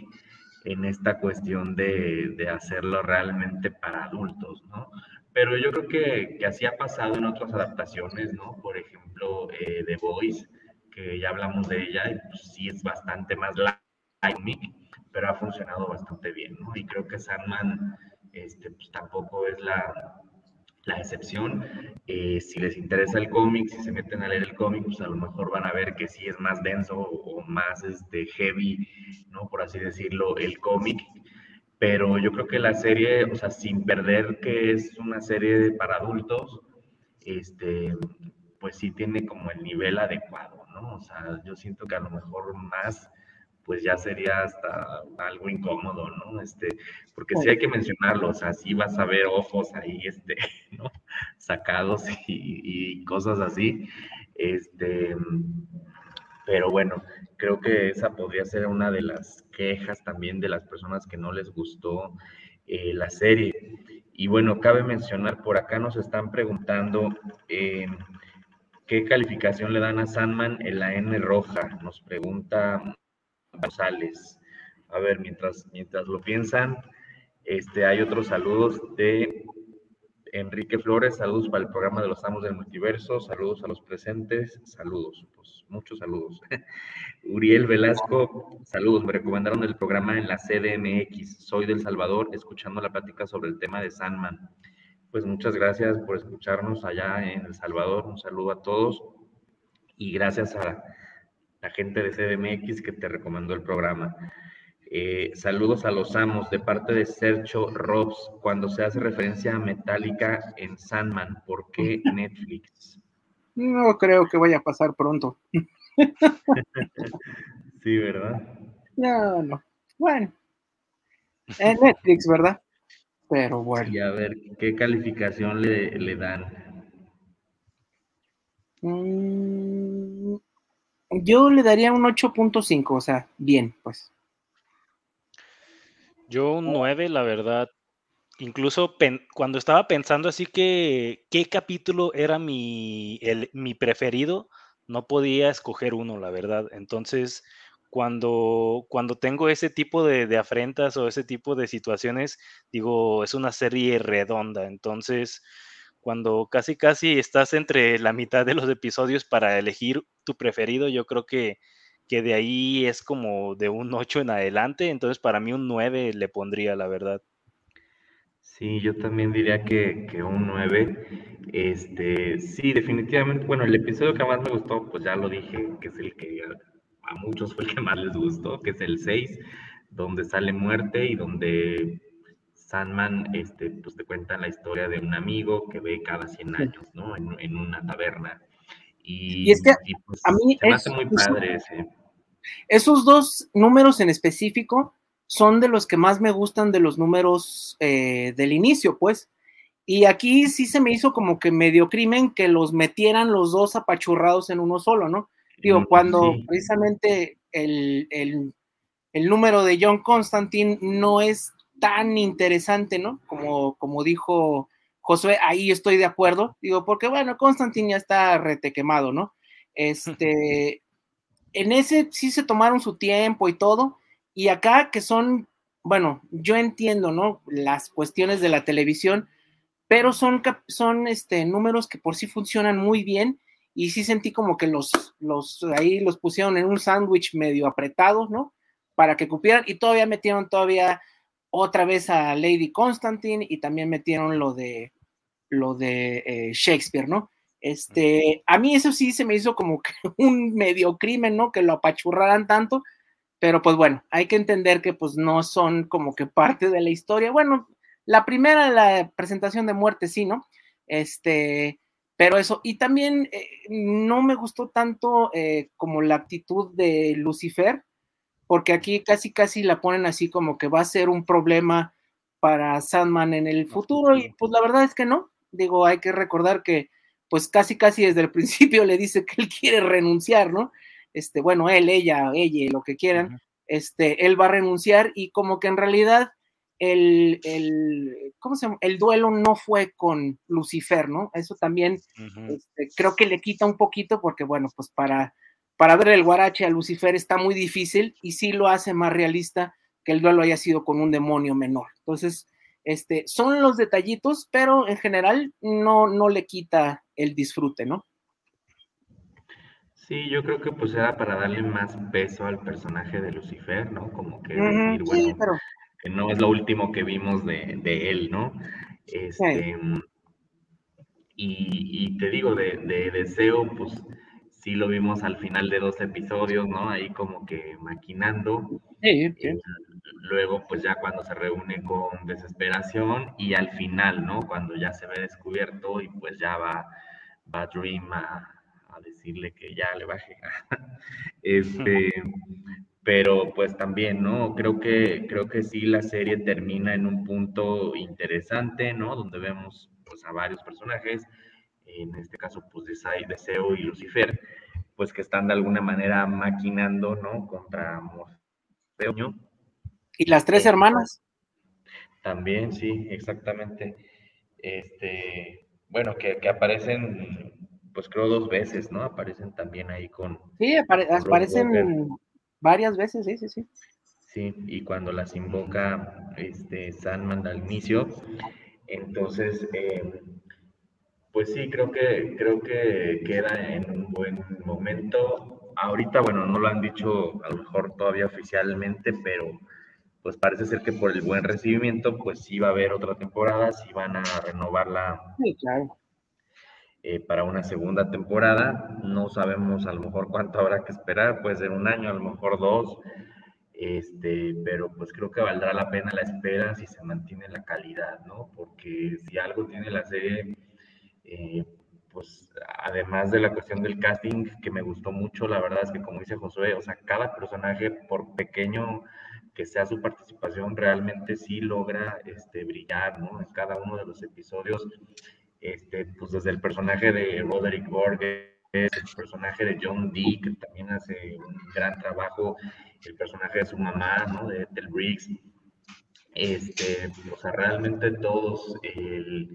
en esta cuestión de, de hacerlo realmente para adultos, ¿no? pero yo creo que, que, así ha pasado en otras adaptaciones, ¿no? Por ejemplo, eh, The Voice, que ya hablamos de ella, y pues sí es bastante más light, pero ha funcionado bastante bien, ¿no? Y creo que Sandman este, pues tampoco es la, la excepción. Eh, si les interesa el cómic, si se meten a leer el cómic, pues a lo mejor van a ver que sí es más denso o más este, heavy, ¿no? Por así decirlo, el cómic. Pero yo creo que la serie, o sea, sin perder que es una serie para adultos, este, pues sí tiene como el nivel adecuado, ¿no? O sea, yo siento que a lo mejor más pues ya sería hasta algo incómodo, ¿no? Este, porque sí hay que mencionarlo, o sea, sí vas a ver ojos ahí, este, [LAUGHS] ¿no? Sacados y, cosas así, este, pero bueno, creo que esa podría ser una de las quejas también de las personas que no les gustó eh, la serie. Y bueno, cabe mencionar, por acá nos están preguntando eh, qué calificación le dan a Sandman en la N roja, nos pregunta González. A ver, mientras, mientras lo piensan, este, hay otros saludos de Enrique Flores, saludos para el programa de los Amos del Multiverso, saludos a los presentes, saludos, pues muchos saludos. [LAUGHS] Uriel Velasco, saludos, me recomendaron el programa en la CDMX, soy del Salvador, escuchando la plática sobre el tema de Sandman. Pues muchas gracias por escucharnos allá en El Salvador, un saludo a todos. Y gracias a la gente de CDMX que te recomendó el programa. Eh, saludos a los amos de parte de Sergio Robs cuando se hace referencia a Metallica en Sandman. ¿Por qué [LAUGHS] Netflix? No creo que vaya a pasar pronto. [LAUGHS] sí, ¿verdad? No, no. Bueno. En Netflix, ¿verdad? Pero bueno. Y a ver, ¿qué calificación le, le dan? Mm, yo le daría un 8.5, o sea, bien, pues. Yo un 9, la verdad. Incluso cuando estaba pensando así que qué capítulo era mi, mi preferido, no podía escoger uno, la verdad. Entonces, cuando, cuando tengo ese tipo de, de, afrentas o ese tipo de situaciones, digo, es una serie redonda. Entonces, cuando casi casi estás entre la mitad de los episodios para elegir tu preferido, yo creo que, que de ahí es como de un 8 en adelante, entonces para mí un 9 le pondría, la verdad. Sí, yo también diría que, que, un 9. Este, sí, definitivamente, bueno, el episodio que más me gustó, pues ya lo dije, que es el que a muchos fue el que más les gustó, que es el 6, donde sale muerte y donde Sandman, este, pues te cuenta la historia de un amigo que ve cada 100 años, ¿no? En, una taberna. Y, es que pues, a mí se me hace muy padre ese. Esos dos números en específico son de los que más me gustan de los números eh, del inicio, pues. Y aquí sí se me hizo como que medio crimen que los metieran los dos apachurrados en uno solo, ¿no? Digo, mm, cuando precisamente el, el, el número de John Constantine no es tan interesante, ¿no? Como, como dijo Josué, ahí estoy de acuerdo. Digo, porque bueno, Constantin ya está rete quemado, ¿no? Este, [LAUGHS] en ese sí se tomaron su tiempo y todo. Y acá que son, bueno, yo entiendo, ¿no? Las cuestiones de la televisión, pero son, son este, números que por sí funcionan muy bien. Y sí sentí como que los, los ahí los pusieron en un sándwich medio apretado, ¿no? Para que cupieran. Y todavía metieron todavía otra vez a Lady Constantine y también metieron lo de lo de eh, Shakespeare, ¿no? Este, a mí eso sí se me hizo como que [LAUGHS] un medio crimen, ¿no? Que lo apachurraran tanto, pero pues bueno, hay que entender que pues no son como que parte de la historia. Bueno, la primera, la presentación de muerte, sí, ¿no? Este, pero eso, y también eh, no me gustó tanto eh, como la actitud de Lucifer, porque aquí casi casi la ponen así como que va a ser un problema para Sandman en el futuro y pues la verdad es que no. Digo, hay que recordar que pues casi casi desde el [LAUGHS] principio le dice que él quiere renunciar, ¿no? Este, bueno, él, ella, ella, lo que quieran, este, él va a renunciar y como que en realidad el, el, ¿cómo se llama? el duelo no fue con Lucifer, ¿no? Eso también este, creo que le quita un poquito porque, bueno, pues para para ver el guarache a Lucifer está muy difícil y sí lo hace más realista que el duelo haya sido con un demonio menor. Entonces, este, son los detallitos, pero en general no, no le quita el disfrute, ¿no? Sí, yo creo que pues era para darle más peso al personaje de Lucifer, ¿no? Como que decir, bueno, que no es lo último que vimos de, de él, ¿no? Este, y, y, te digo, de, de, Deseo, pues sí lo vimos al final de dos episodios, ¿no? Ahí como que maquinando. Sí, sí. Eh, luego, pues ya cuando se reúne con Desesperación y al final, ¿no? Cuando ya se ve descubierto y pues ya va, va Dream a, a decirle que ya le baje. [LAUGHS] este, pero pues también, ¿no? Creo que, creo que sí la serie termina en un punto interesante, ¿no? Donde vemos pues a varios personajes, en este caso pues Deseo y Lucifer, pues que están de alguna manera maquinando, ¿no? Contra Morfeo. ¿Y las tres hermanas? También, sí, exactamente. Este, bueno, que, que aparecen, pues creo dos veces, ¿no? Aparecen también ahí con... Sí, aparecen Varias veces, sí, sí, sí. Sí, y cuando las invoca este Sandman al inicio, entonces, em, pues sí, creo que, creo que queda en un buen momento. Ahorita, bueno, no lo han dicho a lo mejor todavía oficialmente, pero pues parece ser que por el buen recibimiento, pues sí va a haber otra temporada, sí van a renovarla. Sí, claro. Eh, para una segunda temporada. No sabemos a lo mejor cuánto habrá que esperar, puede ser un año, a lo mejor dos, este, pero pues creo que valdrá la pena la espera si se mantiene la calidad, ¿no? Porque si algo tiene la serie, eh, pues además de la cuestión del casting, que me gustó mucho, la verdad es que como dice Josué, o sea, cada personaje, por pequeño que sea su participación, realmente sí logra este, brillar, ¿no? En cada uno de los episodios este, pues desde el personaje de Roderick Borges, el personaje de John Dee, que también hace un gran trabajo, el personaje de su mamá, ¿no? De Ethel Briggs, este, o sea, realmente todos, el,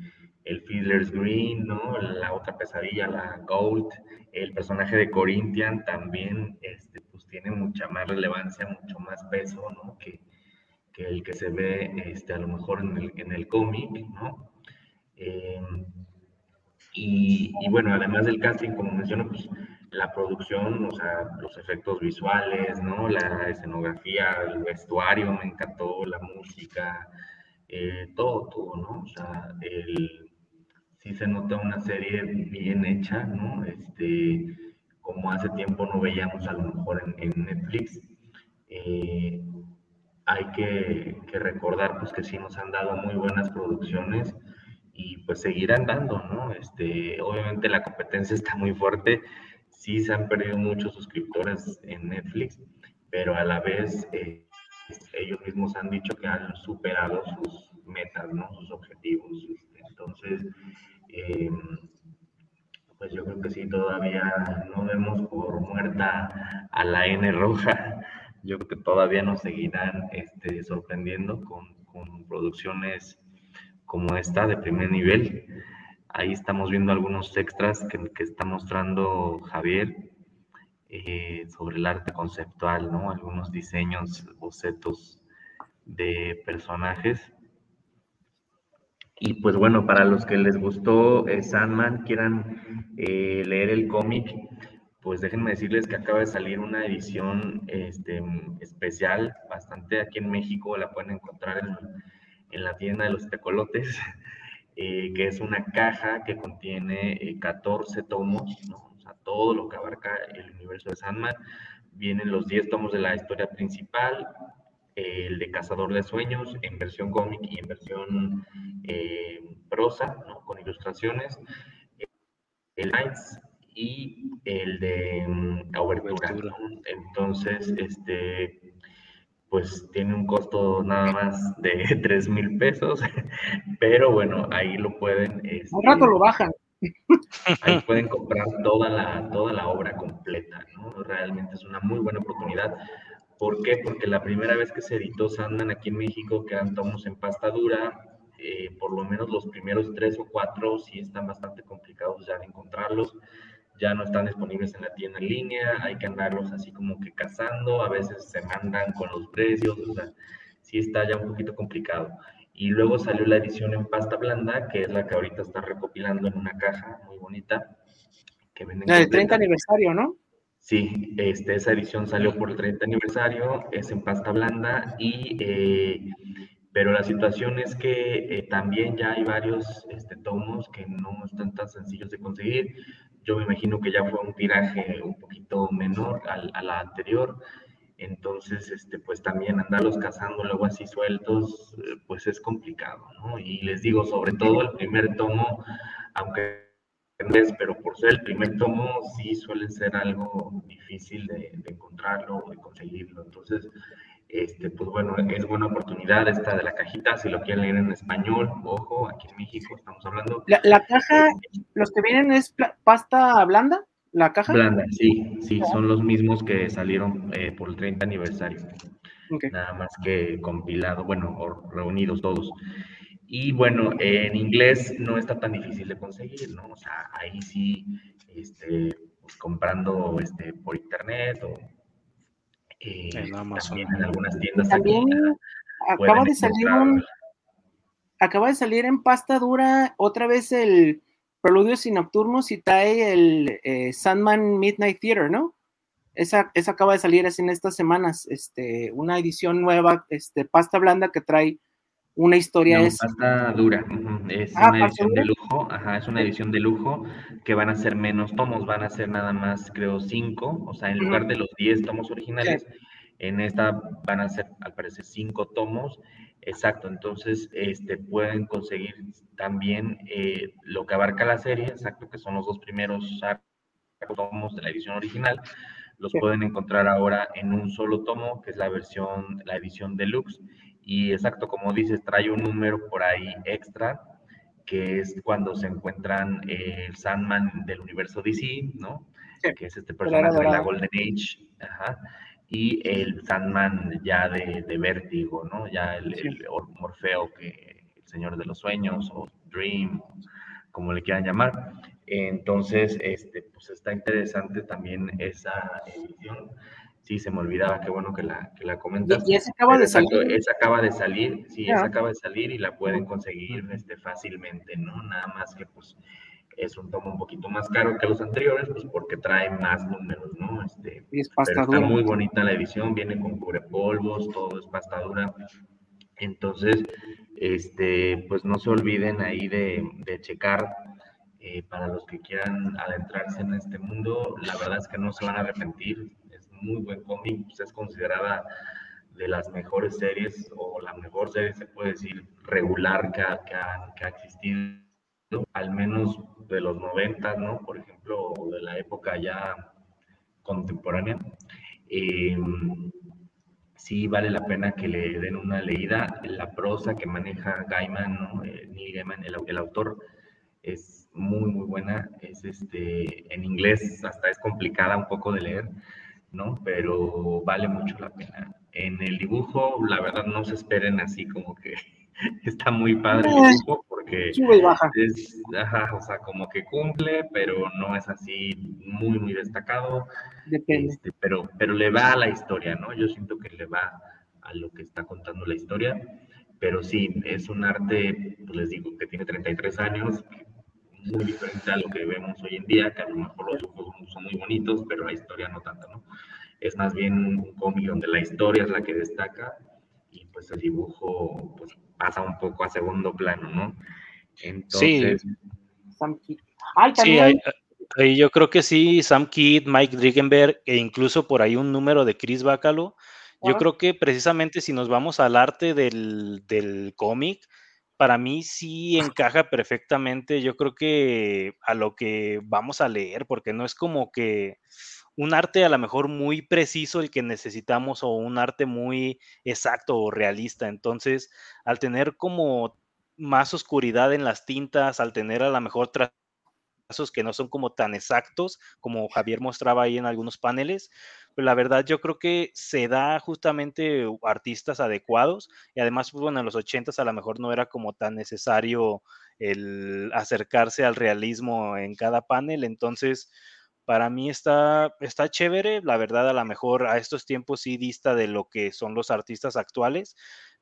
el Fiddler's Green, ¿no? La otra pesadilla, la Gold, el personaje de Corinthian también, este, pues tiene mucha más relevancia, mucho más peso, ¿no? Que, que el que se ve, este, a lo mejor en el, en el cómic, ¿no? Eh, y, bueno, además del casting, como menciono, pues la producción, o sea, los efectos visuales, ¿no? La escenografía, el vestuario, me encantó, la música, eh, todo, todo, ¿no? O sea, el, sí se nota una serie bien hecha, ¿no? Este, como hace tiempo no veíamos a lo mejor en, Netflix. Eh, hay que, recordar pues que sí nos han dado muy buenas producciones y pues seguirán dando, ¿no? Este, obviamente la competencia [LAUGHS] está muy fuerte, sí se han perdido muchos suscriptores en Netflix, pero a la vez eh, ellos mismos han dicho que han superado sus metas, ¿no? Sus objetivos. Este, entonces, em, pues yo creo que sí, todavía no vemos por muerta a la N roja. Yo creo que todavía nos seguirán este, sorprendiendo con, con producciones como esta de primer nivel. Ahí estamos viendo algunos extras que, está mostrando Javier eh, sobre el arte conceptual, ¿no? Algunos diseños, bocetos de personajes. Y pues bueno, para los que les gustó eh, Sandman, quieran eh, leer el cómic, pues déjenme decirles que acaba de salir una edición este, especial, bastante aquí en México, la pueden encontrar en, en la tienda de los tecolotes, [LAUGHS] eh, que es una caja que contiene 14 eh, tomos, o sea, todo lo que abarca el universo de Sandman. Vienen los 10 tomos de la historia principal, el de Cazador de Sueños en versión cómic y en versión eh, prosa, ¿no? con ilustraciones, el Nights y el de um, Entonces, este, pues tiene un costo nada más de [LAUGHS] 3 mil pesos, [LAUGHS] pero bueno, ahí lo pueden... Este, Un rato lo bajan. Ahí pueden comprar toda la, toda la obra completa, ¿no? Realmente es una muy buena oportunidad. ¿Por qué? Porque la primera vez que se editó Sandan aquí en México quedan tomos en pasta dura, eh, por lo menos los primeros tres o cuatro sí están bastante complicados ya de encontrarlos ya no están disponibles en la tienda en línea, hay que andarlos así como que cazando, a veces se mandan con los precios, o sea, sí está ya un poquito complicado. Y luego salió la edición en pasta blanda, que es la que ahorita está recopilando en una caja muy bonita. Que venden el 30 aniversario, ¿no? Sí, este, esa edición salió por el 30 aniversario, es en pasta blanda y eh, pero la situación es que eh, también ya hay varios este, tomos que no están tan sencillos de conseguir. Yo me imagino que ya fue un tiraje un poquito menor al, a la anterior. Entonces, este, pues también andarlos cazando luego así sueltos, eh, pues es complicado, ¿no? Y les digo, sobre todo el primer tomo, aunque pero por ser el primer tomo sí suele ser algo difícil de, de encontrarlo, de conseguirlo. Entonces, este, pues bueno, es buena oportunidad esta de la cajita, si lo quieren leer en español, ojo, aquí en México estamos hablando. ¿La, caja, los que vienen es pasta blanda? ¿La caja? Blanda, sí, sí, son los mismos que salieron eh, por el 30 aniversario. Nada más que compilado, bueno, reunidos todos. Y bueno, en inglés no está tan difícil de conseguir, ¿no? O sea, ahí sí, este, pues comprando este, por internet o eh, en algunas tiendas. También acaba de salir un, acaba de salir en pasta dura otra vez el Preludios y Nocturnos y trae el eh, Sandman Midnight Theater, ¿no? Esa, esa acaba de salir así en estas semanas, este, una edición nueva, este, pasta blanda que trae una historia es. Pasta dura, es ah, una edición de lujo, ajá, es una edición de lujo que van a ser menos tomos, van a ser nada más, creo, cinco, o sea, en lugar de los diez tomos originales, en esta van a ser, al parecer, cinco tomos, exacto, entonces, este, pueden conseguir también eh, lo que abarca la serie, exacto, que son los dos primeros tomos de la edición original, los pueden encontrar ahora en un solo tomo, que es la versión, la edición deluxe, y exacto, como dices, trae un número por ahí extra, que es cuando se encuentran el Sandman del universo DC, ¿no? Que es este personaje de la Golden Age, ajá, y el Sandman ya de, de Vértigo, ¿no? Ya el, el, Morfeo, que el Señor de los Sueños, o Dream, como le quieran llamar. Entonces, este, pues está interesante también esa edición. Sí, se me olvidaba, qué bueno que la, que la comentas. Y, esa acaba de salir. Esa acaba de salir, sí, esa acaba de salir y la pueden conseguir este, fácilmente, ¿no? Nada más que pues es un tomo un poquito más caro que los anteriores, pues porque trae más números, ¿no? Este, y es pasta pero está muy bonita la edición, viene con cubrepolvos, todo es pasta dura. Entonces, este, pues no se olviden ahí de, de checar eh, para los que quieran adentrarse en este mundo, la verdad es que no se van a arrepentir muy buen cómic, pues es considerada de las mejores series o la mejor serie, se puede decir, regular que ha, que ha, que ha existido, al menos de los 90, ¿no? Por ejemplo, de la época ya contemporánea. Eh, sí vale la pena que le den una leída. La prosa que maneja Gaiman, ¿no? Eh, Neil Gaiman, el, el, autor, es muy, muy buena. Es este, en inglés hasta es complicada un poco de leer, ¿no? Pero vale mucho la pena. En el dibujo, la verdad, no se esperen así como que [LAUGHS] está muy padre el dibujo porque es, ajá, o sea, como que cumple, pero no es así muy, muy destacado. Depende. Este, pero, pero le va a la historia, ¿no? Yo siento que le va a lo que está contando la historia. Pero sí, es un arte, pues les digo, que tiene 33 años, muy diferente a lo que vemos hoy en día, que a lo mejor los dibujos son muy bonitos, pero la historia no tanto, ¿no? Es más bien un cómic donde la historia es la que destaca y pues el dibujo pues, pasa un poco a segundo plano, ¿no? Entonces... Sí, sí ahí, yo creo que sí, Sam Kidd, Mike Drickenberg e incluso por ahí un número de Chris Bacalo. Yo creo que precisamente si nos vamos al arte del, del cómic, para mí sí encaja perfectamente, yo creo que a lo que vamos a leer, porque no es como que un arte a lo mejor muy preciso el que necesitamos o un arte muy exacto o realista. Entonces, al tener como más oscuridad en las tintas, al tener a lo mejor trazos que no son como tan exactos como Javier mostraba ahí en algunos paneles, pues la verdad yo creo que se da justamente artistas adecuados y además, pues bueno, en los ochentas a lo mejor no era como tan necesario el acercarse al realismo en cada panel, entonces para mí está, está chévere, la verdad a lo mejor a estos tiempos sí dista de lo que son los artistas actuales,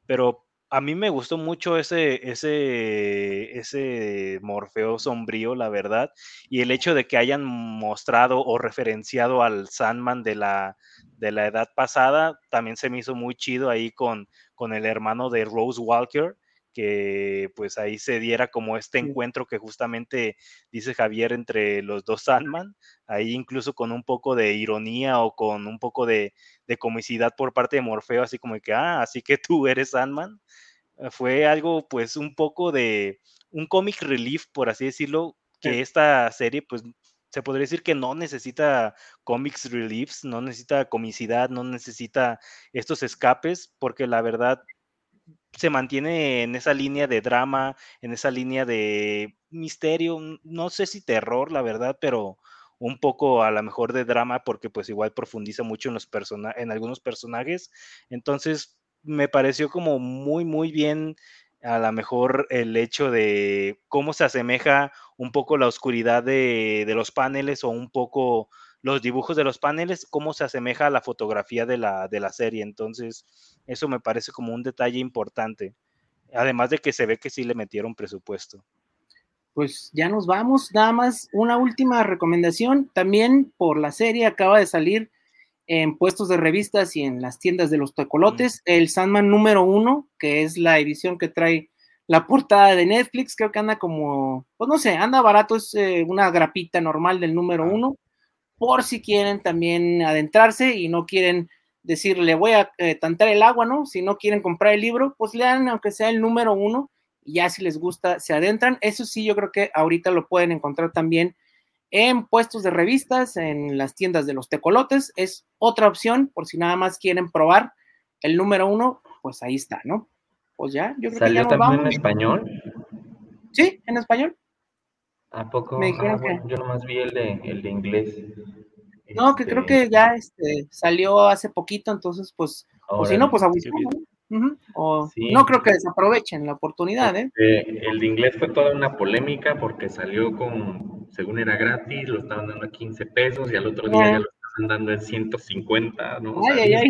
pero a mí me gustó mucho ese, ese, ese Morfeo sombrío, la verdad, y el hecho de que hayan mostrado o referenciado al Sandman de la, de la edad pasada, también se me hizo muy chido ahí con, con el hermano de Rose Walker, que pues ahí se diera como este encuentro que justamente dice Javier entre los dos Sandman, ahí incluso con un poco de ironía o con un poco de, de comicidad por parte de Morfeo, así como que, ah, así que tú eres Sandman. Eh, fue algo pues un poco de un comic relief, por así decirlo, que esta serie pues se podría decir que no necesita comics reliefs, no necesita comicidad, no necesita estos escapes, porque la verdad se mantiene en esa línea de drama, en esa línea de misterio, no sé si terror, la verdad, pero un poco a lo mejor de drama, porque pues igual profundiza mucho en los en algunos personajes. Entonces, me pareció como muy, muy bien a lo mejor el hecho de cómo se asemeja un poco la oscuridad de, los paneles o un poco los dibujos de los paneles, cómo se asemeja a la fotografía de la, de la serie. Entonces, eso me parece como un detalle importante. Además de que se ve que sí le metieron presupuesto. Pues ya nos vamos. Nada más una última recomendación. También por la serie acaba de salir en puestos de revistas y en las tiendas de los tecolotes, el Sandman número uno, que es la edición que trae la portada de Netflix, creo que anda como, pues no sé, anda barato, es eh, una grapita normal del número uno, por si quieren también adentrarse y no quieren decirle voy a eh, tantar el agua, ¿no? Si no quieren comprar el libro, pues lean aunque sea el número uno y ya si les gusta se adentran. Eso sí, yo creo que ahorita lo pueden encontrar también en puestos de revistas, en las tiendas de los tecolotes. Es otra opción por si nada más quieren probar el número uno, pues ahí está, ¿no? Pues ya, yo creo ¿Salió que ya también en español? Sí, en español. ¿A poco? Ah, yo nomás vi el de, el de inglés. No, que creo que este ya este, salió hace poquito, entonces, pues, o si no, pues a o, No creo que desaprovechen la oportunidad, ¿eh? Este, el de inglés fue toda una polémica porque salió con, según era gratis, lo estaban dando a 15 pesos y al otro día ya lo estaban dando en 150, ¿no? ay, ay,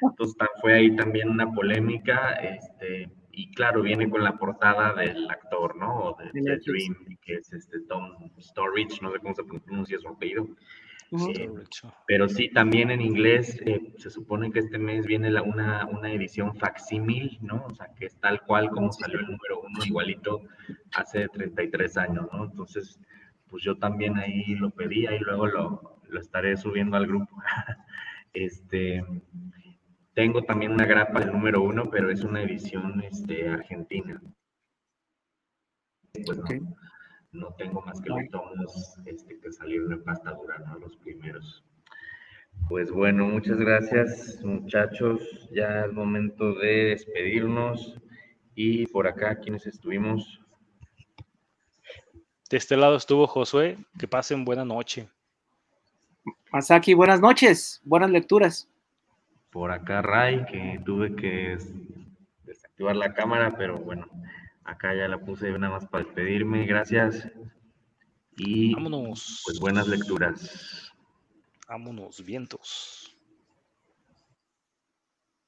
Entonces fue ahí también una polémica, este, y claro, viene con la portada del actor, ¿no? O de, Dream, que es este Tom Storage, no sé cómo se pronuncia su apellido. Pero sí, también en inglés eh, se supone que este mes viene la, una, una edición facsímil, ¿no? O sea, que es tal cual como salió el número uno, igualito hace 33 años, ¿no? Entonces, pues yo también ahí lo pedí y luego lo, lo estaré subiendo al grupo. [LAUGHS] este, tengo también una grapa del número uno, pero es una edición este, argentina. Pues no no tengo más que los tomos este, que salieron en pasta dura, ¿no? Los primeros. Pues bueno, muchas gracias muchachos. Ya es momento de despedirnos. Y por acá, quienes estuvimos. De este lado estuvo Josué. Que pasen buena noche. Masaki, buenas noches. Buenas lecturas. Por acá Ray, que tuve que desactivar la cámara, pero bueno, Acá ya la puse nada más para despedirme. Gracias. Y Vámonos. pues buenas lecturas. Vámonos, vientos.